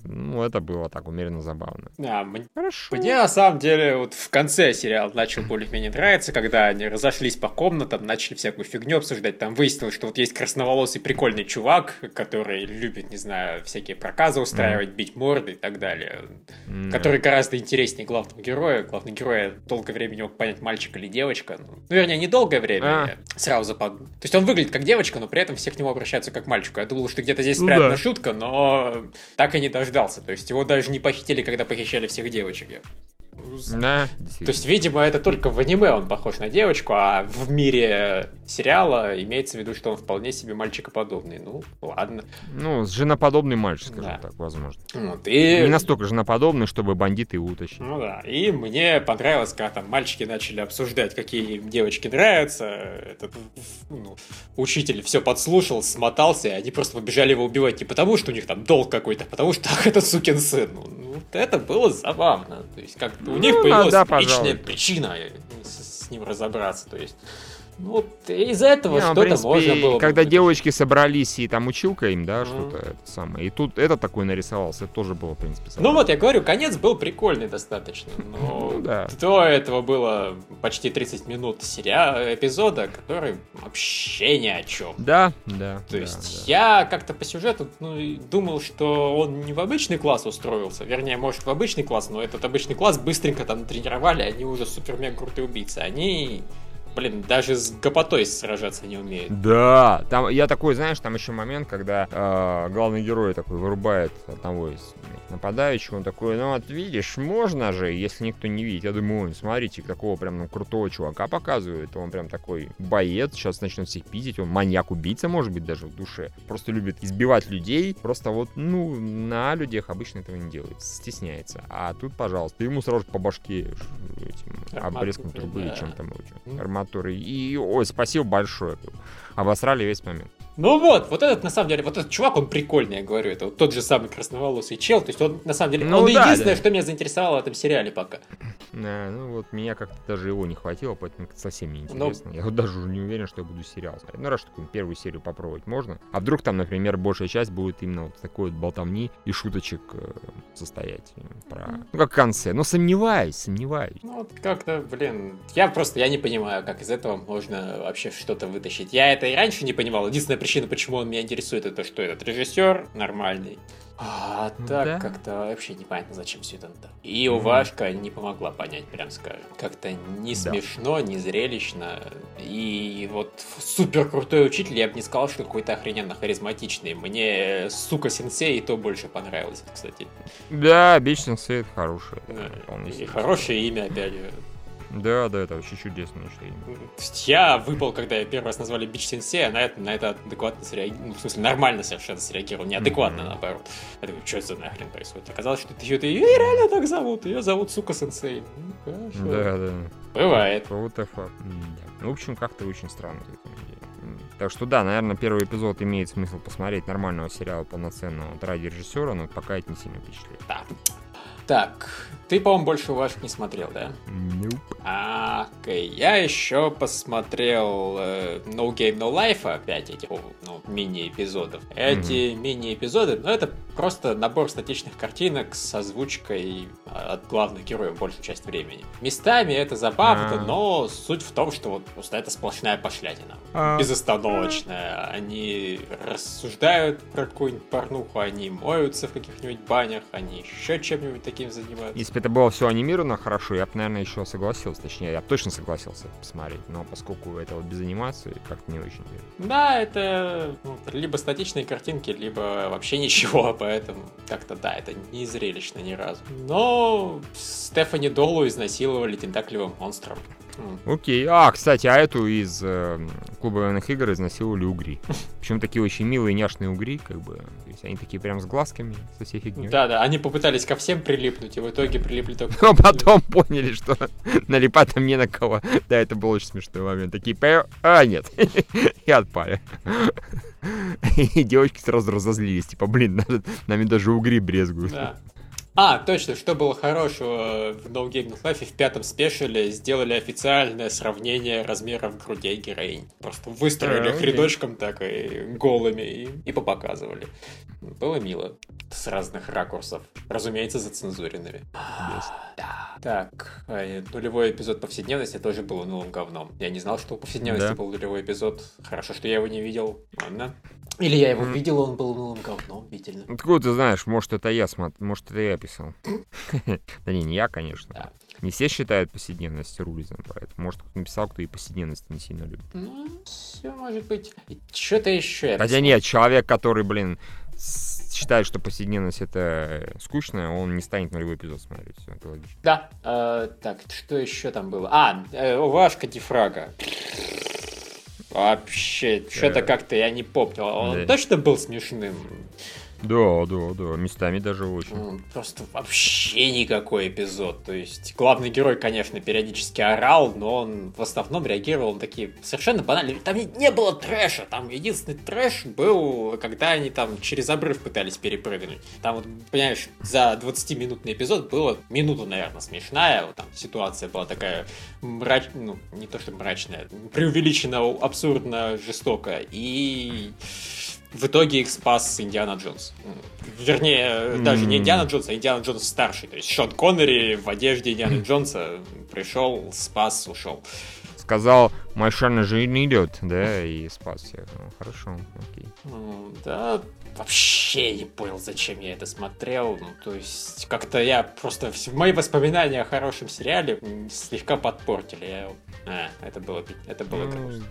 Ну, это было так умеренно забавно. Да, мне, Хорошо. мне на самом деле вот в конце сериал начал более-менее нравиться, когда они разошлись по комнатам, начали всякую фигню обсуждать. Там выяснилось, что вот есть красноволосый прикольный чувак, который любит, не знаю, всякие проказы устраивать, бить морды и так далее. М, Который гораздо интереснее главного героя. Главный герой долгое время не мог понять, мальчик или девочка. Ну, ну, вернее, не долгое время, А. сразу запад... То есть он выглядит как девочка, но при этом все к нему обращаются как мальчику. Я думал, что где-то здесь Ну спрятана да. шутка, но так и не дождался. То есть его даже не похитили, когда похищали всех девочек. Да, То есть, видимо, это только в аниме он похож на девочку, а в мире сериала имеется в виду, что он вполне себе мальчикоподобный. Ну, ладно. ну, женоподобный мальчик, скажем Да. так, возможно. Вот, и... Не настолько женоподобный, чтобы бандиты его утащили. Ну да, и мне понравилось, когда там мальчики начали обсуждать, какие им девочки нравятся. Этот ну, учитель все подслушал, смотался, и они просто побежали его убивать не потому, что у них там долг какой-то, а потому что ах, это сукин сын. Ну, вот это было забавно. То есть как-то у Ну, них да, появилась да, личная пожалуй. причина с, с ним разобраться. То есть ну, вот из этого ну, что-то принципе, можно было бы когда вытащить. девочки собрались и там училка им, да, Мгм. что-то это самое. И тут это такой нарисовался, это тоже было, в принципе, Ну забавно. вот, я говорю, конец был прикольный достаточно, но Ну да. до этого было почти 30 минут сериала, эпизода, который вообще ни о чем. Да, да. То да, есть да. я как-то по сюжету ну, думал, что он не в обычный класс устроился, вернее, может в обычный класс, но этот обычный класс быстренько там тренировали, они уже супер-мега крутые убийцы. Они, блин, даже с гопотой сражаться не умеют. Да, там я такой, знаешь, там еще момент, когда э, главный герой такой вырубает одного из нападающих, он такой, ну вот видишь, можно же, если никто не видит. Я думаю, смотрите, такого прям ну, крутого чувака показывает, он прям такой боец, сейчас начнет всех пиздить, он маньяк-убийца, может быть, даже в душе. Просто любит избивать людей, просто вот, ну, на людях обычно этого не делает, стесняется. А тут, пожалуйста, ему сразу по башке этим Арматурой, обрезком трубы да. и чем там его, Арматурой. И, ой, спасибо большое. Обосрали весь момент. Ну вот, вот этот, на самом деле, вот этот чувак, он прикольный, я говорю, это вот тот же самый красноволосый чел, то есть он, на самом деле, Ну он да, единственное, да. что меня заинтересовало в этом сериале пока. Да, ну вот меня как-то даже его не хватило, поэтому совсем не Ну. интересно. Я вот даже уже не уверен, что я буду сериал смотреть. Ну, раз такую первую серию попробовать можно. А вдруг там, например, большая часть будет именно вот такой вот болтовни и шуточек э, состоять э, про... Ну, как в конце. Но сомневаюсь, сомневаюсь. Ну вот как-то, блин, я просто, я не понимаю, как из этого можно вообще что-то вытащить. Я это и раньше не понимал. Единственная причина, почему он меня интересует, это что этот режиссер нормальный. А так да? как-то вообще непонятно, зачем все это надо. И Уважка не помогла понять, прям скажем. Как-то не да. смешно, не зрелищно. И вот супер крутой учитель, я бы не сказал, что какой-то охрененно харизматичный. Мне, сука, сенсей и то больше понравилось, кстати. Да, Бич сенсей это хороший. Да. И хорошее имя, опять же. Да, да, это вообще чудесно. Что То есть я выпал, когда я первый раз назвали Бич Сенсей, а на это, на это адекватно среагировал. Ну, в смысле, нормально совершенно среагировал, неадекватно, mm-hmm. наоборот. Я такой, что это нахрен происходит? Оказалось, что это ее ее реально так зовут. Ее зовут Сука Сенсей. Ну, хорошо. Да, да. Бывает. Вот это факт. Ну, в общем, как-то очень странно. Так что да, наверное, первый эпизод имеет смысл посмотреть нормального сериала полноценного вот ради режиссера, но пока это не сильно впечатляет. Да. Так, ты, по-моему, больше ваших не смотрел, да? Nope. А, окей. Я еще посмотрел э, No Game No Life, опять этих ну, мини-эпизодов. Эти mm-hmm. мини-эпизоды, ну, это просто набор статичных картинок с озвучкой а, от главных героев большую часть времени. Местами это забавно, а. но суть в том, что вот просто это сплошная пошлятина. А. Безостановочная. Они рассуждают про какую-нибудь порнуху, они моются в каких-нибудь банях, они еще чем-нибудь таким занимаются. Если бы это было все анимировано хорошо, я бы, наверное, еще согласился. Точнее, я бы точно согласился посмотреть. Но поскольку это вот без анимации, как-то не очень верю. Да, это ну, либо статичные картинки, либо вообще ничего, поэтому как-то да, это не зрелищно ни разу. Но Стефани Долу изнасиловали тентакливым монстром. Окей. А, кстати, а эту из э, клуба военных игр изнасиловали угри. Причем такие очень милые, няшные угри, как бы. То есть они такие прям с глазками, со всей фигней. Да, да, они попытались ко всем прилипнуть, и в итоге прилипли только... Но потом поняли, что налипать там не на кого. Да, это был очень смешной момент. Такие, а, нет. И отпали. И девочки сразу разозлились. Типа, блин, нами даже угри брезгуют. Да. А, точно, что было хорошего в No Game No Life в пятом спешиле сделали официальное сравнение размеров грудей героинь. Просто выстроили их рядочком так и голыми и, и попоказывали. Было мило. С разных ракурсов. Разумеется, зацензуренными. Yes. Да. Так, э, нулевой эпизод повседневности тоже был нулым говном. Я не знал, что у повседневности да. был нулевой эпизод. Хорошо, что я его не видел. Ладно. Или я его mm. видел, он был нулым говном, видимо. Откуда ты знаешь, может это я смотрел, может это я писал. Да не, не я, конечно. Не все считают повседневность рулизом, поэтому может кто написал, кто и повседневность не сильно любит. Ну, все может быть. Что-то еще. Хотя нет, человек, который, блин, считает, что повседневность это скучно, он не станет нулевой эпизод смотреть. Все, это логично. Да. Э, так, что еще там было? А, э, Вашка Дифрага. Вообще, что-то как-то я не помню. Он да. точно был смешным? Да, да, да, местами даже очень. Просто вообще никакой эпизод. То есть главный герой, конечно, периодически орал, но он в основном реагировал на такие совершенно банальные. Там не было трэша. Там единственный трэш был, когда они там через обрыв пытались перепрыгнуть. Там вот, понимаешь, за 20-минутный эпизод было минута, наверное, смешная. Вот там ситуация была такая мрач... ну, не то что мрачная, преувеличенно, абсурдно жестокая. И в итоге их спас Индиана Джонс. Вернее, даже не Индиана Джонс, а Индиана Джонс старший. То есть Шон Коннери в одежде Индиана Джонса пришел, спас, ушел. Сказал, машина же не идет, да, и спас всех. Ну, хорошо, окей. Да, вообще не понял, зачем я это смотрел. Ну, то есть, как-то я просто... Мои воспоминания о хорошем сериале слегка подпортили. Я... А, это было, это было ну, грустно.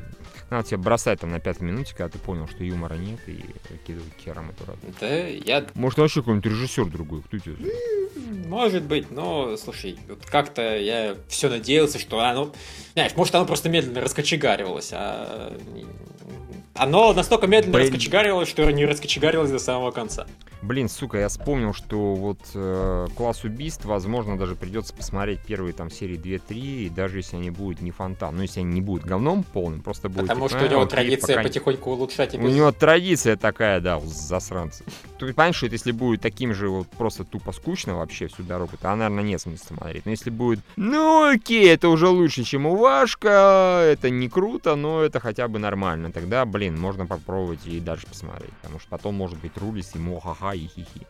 Надо тебя бросать там на пятой минуте, когда ты понял, что юмора нет, и кидывать кером эту радость. Да, я... Может, вообще какой-нибудь режиссер другой, кто тебе Может быть, но, слушай, вот как-то я все надеялся, что оно... Знаешь, может, оно просто медленно раскочегаривалось, а оно настолько медленно Блин. раскочегарилось, что не раскочегарилось до самого конца. Блин, сука, я вспомнил, что вот э, класс убийств, возможно, даже придется посмотреть первые там серии 2-3, и даже если они будут не фонтан, ну если они не будут говном полным, просто будет... Потому типа, что у него традиция пока... потихоньку улучшать. У него традиция такая, да, засранцы. Ты понимаешь, что если будет таким же вот просто тупо скучно вообще всю дорогу, то, наверное, нет смысла смотреть. Но если будет, ну окей, это уже лучше, чем Уважка, это не круто, но это хотя бы нормально, тогда, блин, блин, можно попробовать и дальше посмотреть. Потому что потом может быть рулис и мохаха и хихи.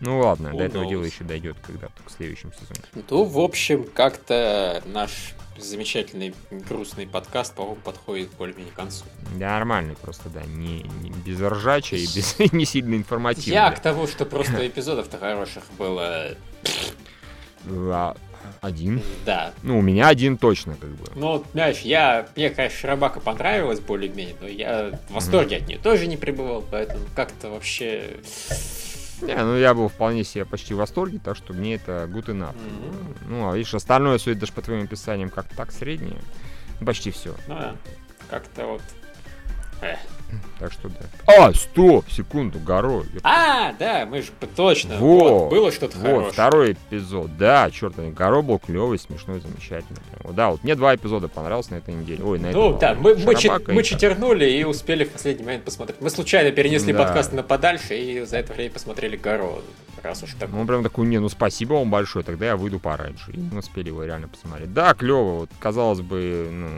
Ну ладно, до этого дела еще дойдет когда-то к следующему сезону. Ну, в общем, как-то наш замечательный грустный подкаст, по-моему, подходит более-менее к концу. Да, нормальный просто, да, не, не без ржача и без не сильно информативный. Я к тому, что просто эпизодов-то хороших было... Один? Да. Ну, у меня один точно, как бы. Ну, знаешь, я, мне, конечно, Шарабака понравилась более-менее, но я в восторге mm. от нее тоже не пребывал, поэтому как-то вообще... Не, ну я был вполне себе почти в восторге, так что мне это good enough. Mm-hmm. Ну, а видишь, остальное, судя даже по твоим описаниям, как-то так среднее. Почти все. Ну да, как-то вот... Эх. Так что да. А, стоп, секунду, Горо. А, да, мы же точно. Во, вот, было что-то вот, хорошее. второй эпизод. Да, черт, Горо был клевый, смешной, замечательный. Да, вот мне два эпизода понравилось на этой неделе. Ой, на Ну, да, мы, мы, чит, мы читернули и успели в последний момент посмотреть. Мы случайно перенесли да. подкаст на подальше и за это время посмотрели Горо. Раз уж так. Ну, прям такой, не, ну спасибо вам большое, тогда я выйду пораньше. И мы успели его реально посмотреть. Да, клево, вот, казалось бы, ну,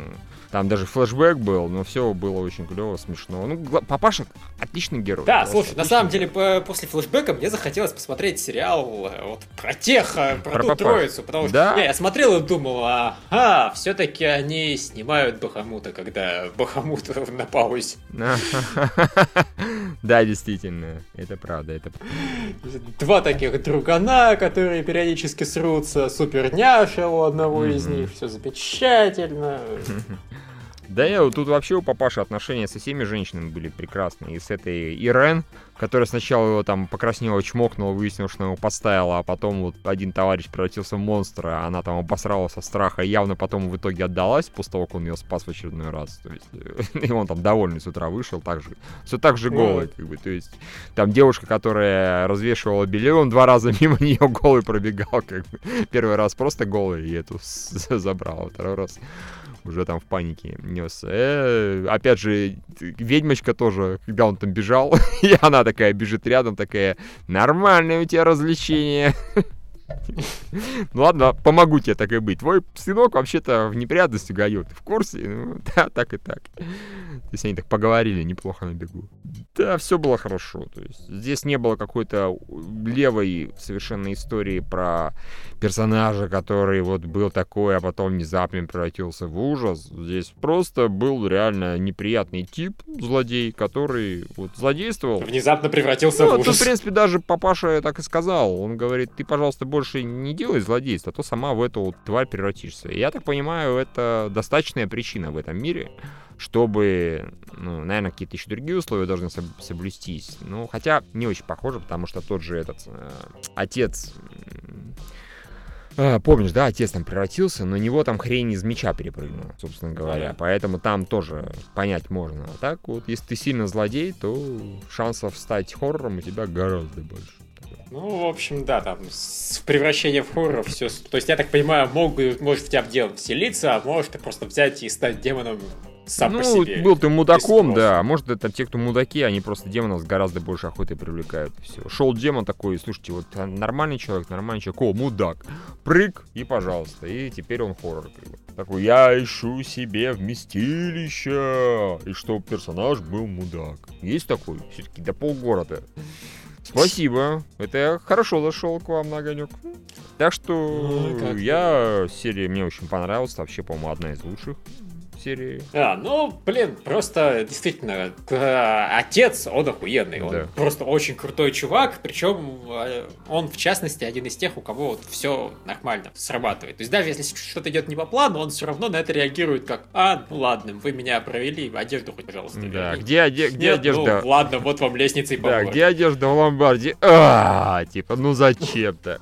там даже флешбэк был, но все было очень клево, смешно. Ну, папаша отличный герой. Да, слушай, на самом деле после флешбэка мне захотелось посмотреть сериал э, вот про тех, э, про, про ту папашу. троицу, потому что да? я, я смотрел и думал, ага, все-таки они снимают Бахамута, когда Бахамут на паузе. Да, действительно, это правда, это Два таких другана, которые периодически срутся, суперняша у одного из них, все замечательно. Да, я, тут вообще у папаши отношения со всеми женщинами были прекрасные. И с этой Ирен, которая сначала его там покраснела, чмокнула, выяснила, что его подставила, а потом вот один товарищ превратился в монстра, а она там обосрала со страха, и явно потом в итоге отдалась после того, как он ее спас в очередной раз. То есть, и он там довольный с утра вышел, так же, все так же голый, как бы, то есть, там девушка, которая развешивала белье, он два раза мимо нее голый пробегал, как бы, первый раз просто голый, и эту забрал, второй раз уже там в панике нес. Э, опять же, ведьмочка тоже, когда он там бежал, и она такая бежит рядом, такая, нормальное у тебя развлечение. Ну ладно, помогу тебе так и быть. Твой сынок вообще-то в неприятности гает. В курсе? Ну, да, так и так. То есть они так поговорили неплохо на бегу. Да, все было хорошо. То есть здесь не было какой-то левой совершенно истории про персонажа, который вот был такой, а потом внезапно превратился в ужас. Здесь просто был реально неприятный тип, злодей, который вот злодействовал. Внезапно превратился ну, в ужас. Тут, в принципе, даже папаша так и сказал. Он говорит, ты, пожалуйста, больше не делай злодейство, а то сама в эту вот тварь превратишься. И я так понимаю, это достаточная причина в этом мире, чтобы, ну, наверное, какие-то еще другие условия должны соблюстись. Ну, хотя не очень похоже, потому что тот же этот э, отец а, помнишь, да, отец там превратился, но него там хрень из меча перепрыгнула, собственно говоря. Поэтому там тоже понять можно. А так вот, если ты сильно злодей, то шансов стать хоррором у тебя гораздо больше. Ну, в общем, да, там с превращение в хоррор все. То есть, я так понимаю, могут, может в тебя дело вселиться, а может просто взять и стать демоном сам ну, по себе. был ты мудаком, да. Может, это те, кто мудаки, они просто демонов с гораздо больше охотой привлекают. Все. Шел демон такой, слушайте, вот нормальный человек, нормальный человек, о, мудак. Прыг, и пожалуйста. И теперь он хоррор. Такой, я ищу себе вместилище. И чтобы персонаж был мудак. Есть такой? Все-таки до полгорода. Спасибо. Это я хорошо зашел к вам на огонек. Так что ну, я серия мне очень понравилась. Вообще, по-моему, одна из лучших серии. А, ну, блин, просто действительно, отец, он охуенный. Он да. просто очень крутой чувак, причем э, он, в частности, один из тех, у кого вот все нормально срабатывает. То есть даже если что-то идет не по плану, он все равно на это реагирует как, а, ну ладно, вы меня провели, одежду хоть, пожалуйста, Да, где, где, где Нет, одежда? Ну, ладно, вот вам лестница и Да, где одежда в ломбарде? А, типа, ну зачем-то?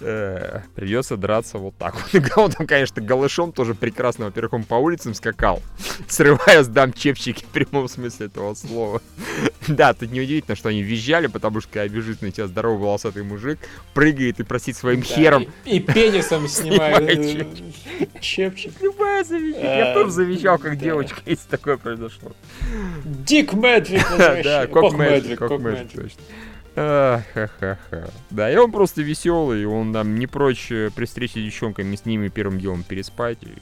Э, придется драться вот так вот. Он там, конечно, голышом тоже прекрасно. Во-первых, он по улицам скакал, срывая с дам чепчики в прямом смысле этого слова. Да, тут неудивительно, что они визжали, потому что когда бежит на тебя здоровый волосатый мужик, прыгает и просит своим хером. И, пенисом снимает чепчик. Любая завизжит. Я тоже завизжал, как девочка, если такое произошло. Дик Мэджик. Да, Кок Мэджик. Кок Мэджик, точно. Ха-ха-ха. Да, и он просто веселый, он там не прочь э, при встрече с девчонками с ними первым делом переспать. И...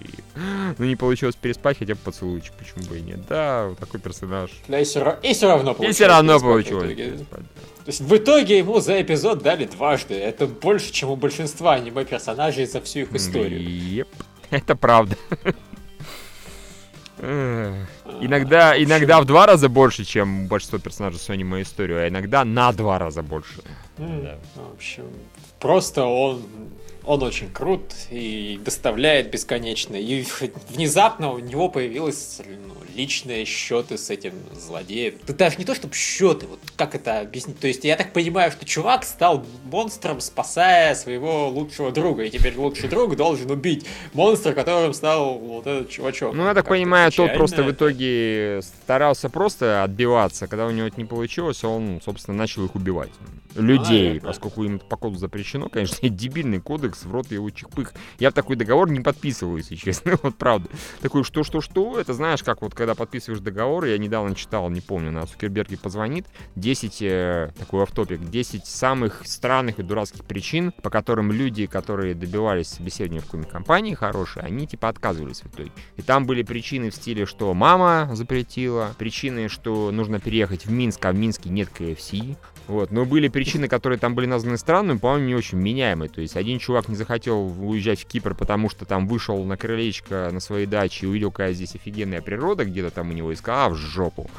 Ну, не получилось переспать, хотя бы поцелуйчик, почему бы и нет. Да, вот такой персонаж. Да, и все, и все равно получилось. И все равно получилось. То есть в итоге ему за эпизод дали дважды. Это больше, чем у большинства аниме-персонажей за всю их историю. Yep. Это правда. Иногда, иногда в два раза больше, чем большинство персонажей в аниме историю, а иногда на два раза больше. Да. В общем, просто он он очень крут и доставляет бесконечно. И внезапно у него появилось ну, личные счеты с этим злодеем. Да даже не то, чтобы счеты, вот как это объяснить. То есть я так понимаю, что чувак стал монстром, спасая своего лучшего друга. И теперь лучший друг должен убить монстра, которым стал вот этот чувачок. Ну, я так понимаю, тот просто в итоге старался просто отбиваться. Когда у него это не получилось, он, собственно, начал их убивать. Людей, а, поскольку им по коду запрещено, конечно, дебильный кодекс, в рот его чихпых. Я в такой договор не подписываю, если честно, вот правда. Такой, что-что-что, это знаешь, как вот когда подписываешь договор, я недавно читал, не помню, на Цукерберге позвонит, 10, э, такой автопик, 10 самых странных и дурацких причин, по которым люди, которые добивались собеседования в какой-нибудь компании хорошей, они типа отказывались в итоге. И там были причины в стиле, что мама запретила, причины, что нужно переехать в Минск, а в Минске нет КФС, вот. Но были причины, которые там были названы странными, по-моему, не очень меняемые. То есть один чувак не захотел уезжать в Кипр, потому что там вышел на крылечко на своей даче и увидел, какая здесь офигенная природа, где-то там у него и сказал, а, в жопу.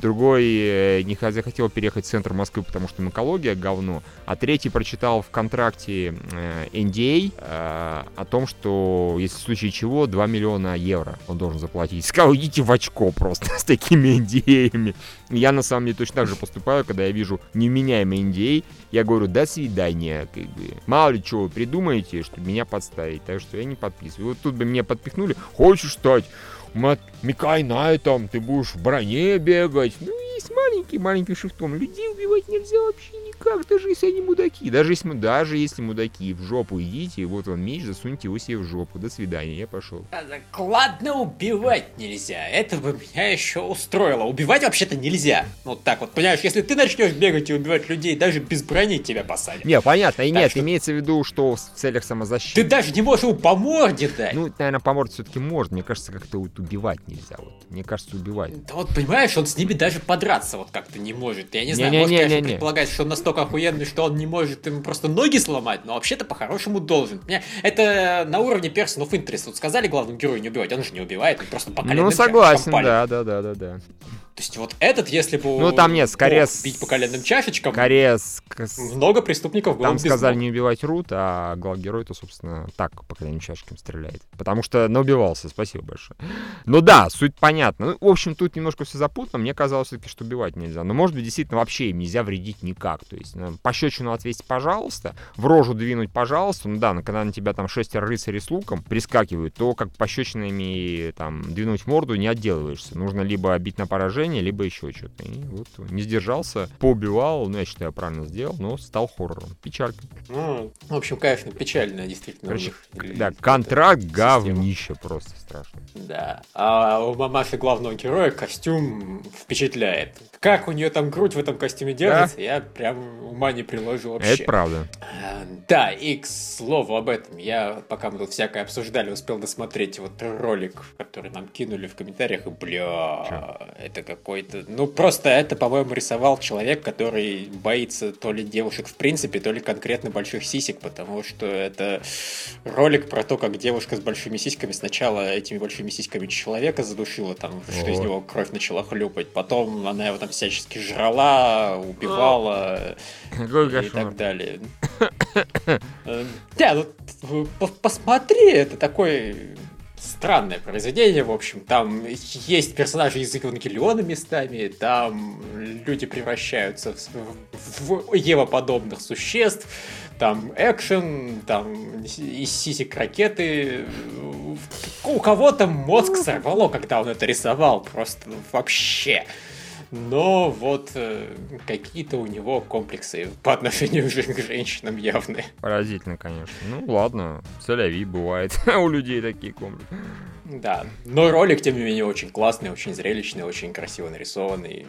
Другой э, не захотел переехать в центр Москвы, потому что экология говно. А третий прочитал в контракте э, NDA э, о том, что если в случае чего 2 миллиона евро он должен заплатить. Сказал, идите в очко просто с такими NDA-ями. Я на самом деле точно так же поступаю, когда я вижу не невменяемый NDA, я говорю, до свидания, как бы. Мало ли чего вы придумаете, чтобы меня подставить, так что я не подписываю. Вот тут бы меня подпихнули, хочешь стать Микай Найтом, ты будешь в броне бегать. Ну, есть маленький-маленький шифтом. Людей убивать нельзя вообще никак, даже если они мудаки. Даже если, даже если мудаки, в жопу идите, вот он меч, засуньте его себе в жопу. До свидания, я пошел. Ладно, убивать нельзя. Это бы меня еще устроило. Убивать вообще-то нельзя. Вот так вот, понимаешь, если ты начнешь бегать и убивать людей, даже без брони тебя посадят. Не, понятно, и так нет, что... имеется в виду, что в целях самозащиты. Ты даже не можешь его по морде дать. Ну, наверное, по морде все-таки можно. Мне кажется, как-то вот убивать нельзя. Вот. Мне кажется, убивать. Да вот, понимаешь, он с ними даже подраться вот как-то не может. Я не знаю, не, может, не, конечно, не, не. предполагать, что он настолько охуенный, что он не может ему просто ноги сломать, но вообще-то по-хорошему должен. Это на уровне Person of Interest. Вот сказали главному герою не убивать, он же не убивает, он просто по Ну, согласен, да, да, да, да, да. То есть вот этот, если бы... Ну там нет, скорее... Бить по коленным чашечкам... Скорее... Много преступников было Там сказали не убивать Рут, а главный герой-то, собственно, так по коленным чашечкам стреляет. Потому что наубивался, спасибо большое. Ну да, суть понятна. Ну, в общем, тут немножко все запутано. Мне казалось все-таки, что убивать нельзя. Но, может быть, действительно вообще им нельзя вредить никак. То есть, ну, пощечину отвесить, пожалуйста, в рожу двинуть, пожалуйста. Ну да, когда на тебя там шестеро рыцарей с луком прискакивают, то как пощечинами там двинуть морду не отделываешься. Нужно либо бить на поражение, продолжение, либо еще что-то. И вот не сдержался, поубивал, ну, я считаю, правильно сделал, но стал хоррором. Печалька. Ну, в общем, конечно, печально, действительно. Короче, да, контракт говнище просто страшно. Да. А у мамаши главного героя костюм впечатляет. Как у нее там грудь в этом костюме держится, да? я прям ума не приложу вообще. Это правда. А, да, и к слову об этом, я, пока мы тут всякое обсуждали, успел досмотреть вот ролик, который нам кинули в комментариях, и, бля, Чё? это какой-то... Ну, просто это, по-моему, рисовал человек, который боится то ли девушек в принципе, то ли конкретно больших сисек, потому что это ролик про то, как девушка с большими сиськами сначала этими большими сиськами человека задушила, там, вот. что из него кровь начала хлюпать, потом она его там всячески жрала, убивала и так далее. Да, ну посмотри, это такой странное произведение, в общем. Там есть персонажи из Евангелиона местами, там люди превращаются в, в Ева-подобных существ, там экшен, там из сисек ракеты. У кого-то мозг сорвало, когда он это рисовал, просто вообще но вот э, какие-то у него комплексы по отношению к женщинам явные. Поразительно, конечно. Ну ладно, соляви бывает у людей такие комплексы. Да, но ролик, тем не менее, очень классный, очень зрелищный, очень красиво нарисованный.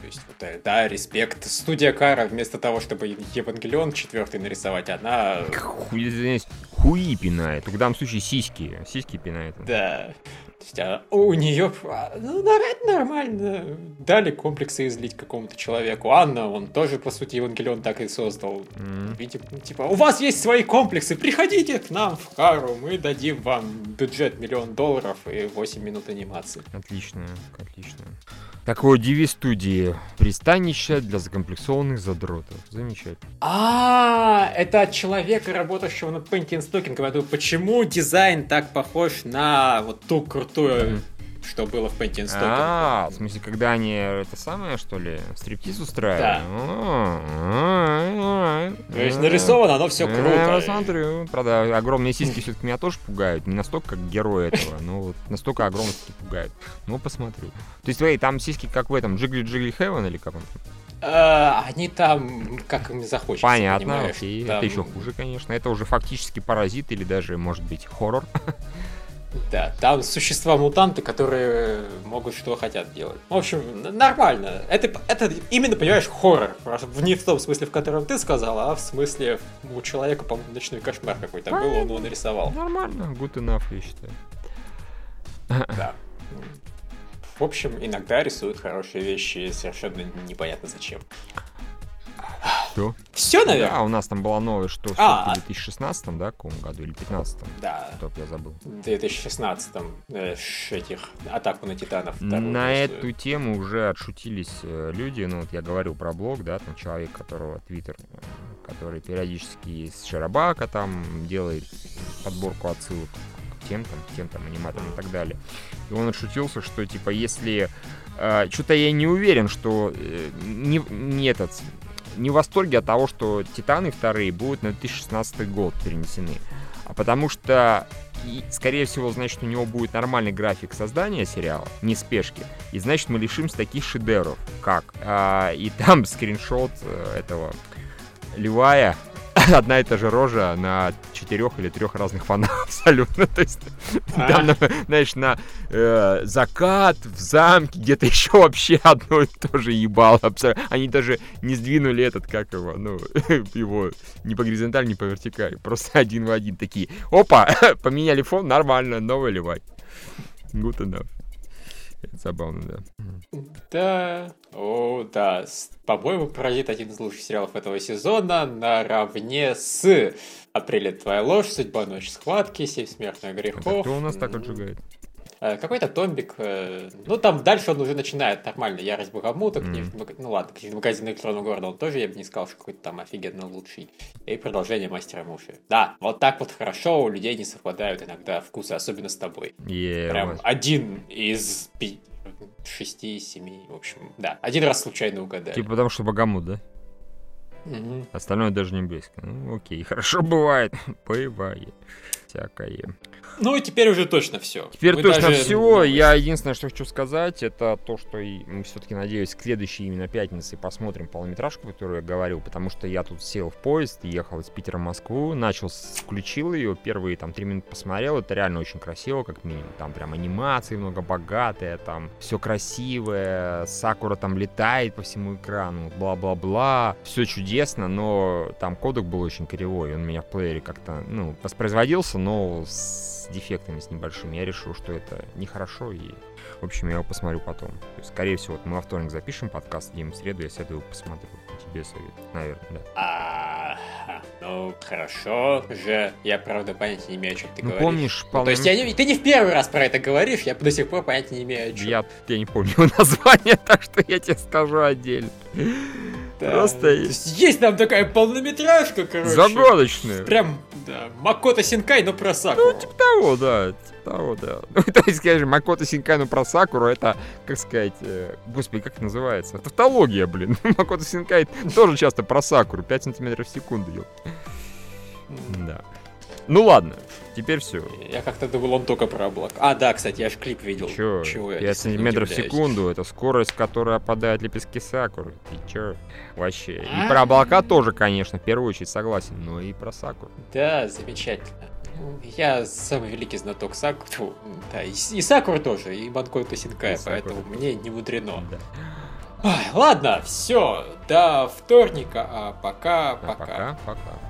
То есть, вот, э, да, респект. Студия Кара, вместо того, чтобы Евангелион четвертый нарисовать, она... Хуй, хуи пинает. В данном случае сиськи. Сиськи пинает. Да. То есть, а у нее ну, нормально. Дали комплексы излить какому-то человеку. Анна, он тоже, по сути, Евангелион так и создал. Mm. Видимо, типа, у вас есть свои комплексы, приходите к нам в Кару, мы дадим вам бюджет миллион долларов и 8 минут анимации. Отлично, отлично. Такой девиз студии. Пристанище для закомплексованных задротов. Замечательно. А, это от человека, работающего над Painting Stocking. Говорю, почему дизайн так похож на вот ту крутую что было в Stocking. А, в смысле, когда они это самое, что ли, стриптиз устраивали? Да. То есть нарисовано оно все круто. Я посмотрю. Правда, огромные сиськи все-таки меня тоже пугают. Не настолько, как герой этого, но вот настолько огромные пугают. Ну, посмотрю. То есть, твои там сиськи как в этом, Джигли Джигли Хевен или как он там? они там, как им захочется, Понятно, окей. Там... Это еще хуже, конечно. Это уже фактически паразит или даже, может быть, хоррор. Да, там существа-мутанты, которые могут что хотят делать. В общем, нормально. Это, это именно, понимаешь, хоррор. Не в том смысле, в котором ты сказал, а в смысле у человека, по-моему, ночной кошмар какой-то был, он его нарисовал. Нормально, good enough, я считаю. Да. В общем, иногда рисуют хорошие вещи, совершенно непонятно зачем. Все. Все, наверное. Да, у нас там была новость, что а, в 2016, да, каком году, или 15 Да. Топ я забыл. В 2016 э, этих атаку на титанов. На эту тему уже отшутились э, люди, ну вот я говорил про блог, да, там человек, которого Твиттер, э, который периодически с Шарабака там делает подборку отсылок к тем там, к тем там аниматорам и так далее. И он отшутился, что типа если э, что-то я не уверен, что э, не, не этот не в восторге от того, что Титаны вторые будут на 2016 год перенесены. А потому что, и, скорее всего, значит, у него будет нормальный график создания сериала, не спешки. И значит, мы лишимся таких шедевров, как... А, и там скриншот э, этого Левая одна и та же рожа на четырех или трех разных фонах абсолютно. То есть, там, знаешь, на э, закат, в замке, где-то еще вообще одно и то же ебало. Абсолютно. Они даже не сдвинули этот, как его, ну, его не по горизонтали, не по вертикали. Просто один в один такие. Опа, поменяли фон, нормально, новый ливай. Good enough. Это забавно, да. Да, о, да. По-моему, «Паразит» один из лучших сериалов этого сезона наравне с «Апрель твоя ложь», «Судьба ночь схватки», «Семь смертных грехов». Это кто у нас так отжигает? Э, какой-то томбик. Э, ну, там дальше он уже начинает нормально. Ярость богомуток. Mm. Ну ладно, магазин электронного города он тоже, я бы не сказал, что какой-то там офигенно лучший. И продолжение мастера Муши. Да, вот так вот хорошо у людей не совпадают иногда вкусы, особенно с тобой. Yeah, Прям вот. один из шести, семи, в общем, да. Один раз случайно угадали. Типа потому что богомут, да? Угу. Остальное даже не близко. Ну, окей, хорошо бывает. Бывает. Всякое. Ну и теперь уже точно все. Теперь мы точно даже... все. Я единственное, что хочу сказать, это то, что мы все-таки, надеюсь, к следующей именно пятнице посмотрим полнометражку, которую я говорил, потому что я тут сел в поезд, ехал из Питера в Москву, начал, включил ее, первые там три минуты посмотрел, это реально очень красиво, как минимум. Там прям анимации много богатые, там все красивое, Сакура там летает по всему экрану, бла-бла-бла, все чудесно, но там кодек был очень кривой, он меня в плеере как-то, ну, воспроизводился, но с дефектами с небольшими, я решил, что это нехорошо, и, в общем, я его посмотрю потом. То есть, скорее всего, вот мы во вторник запишем подкаст, где в среду я сяду его посмотрю. Тебе совет, наверное, да. А, ну, хорошо же. Я, правда, понятия не имею, о чем ты ну, говоришь. помнишь, ну, То есть, я не, ты не в первый раз про это говоришь, я до сих пор понятия не имею, о чем. Я, я не помню название, так что я тебе скажу отдельно. Да. Просто есть. есть там такая полнометражка, короче. Загадочная. Прям, да, Макото Синкай, но про Сакуру. Ну, типа того, да. Типа того, да. Ну, то есть, конечно, Макото Синкай, но про Сакуру, это, как сказать, э, господи, как это называется? Тавтология, блин. Макото Синкай тоже часто про Сакуру. 5 сантиметров в секунду, ёп. Да. Ну ладно, теперь все. Я как-то думал, он только про облак. А, да, кстати, я же клип видел. Чё? Чего 5 сантиметров в секунду, это скорость, которая опадает лепестки сакуры. Ты чё? Вообще. И а? про облака тоже, конечно, в первую очередь согласен, но и про сакуру. Да, замечательно. Я самый великий знаток Сакуру. Да, и, и Сакура тоже, и Банкой Тосинкая, поэтому мне не мудрено. Да. Ладно, все, до вторника, а пока, пока. Пока, пока.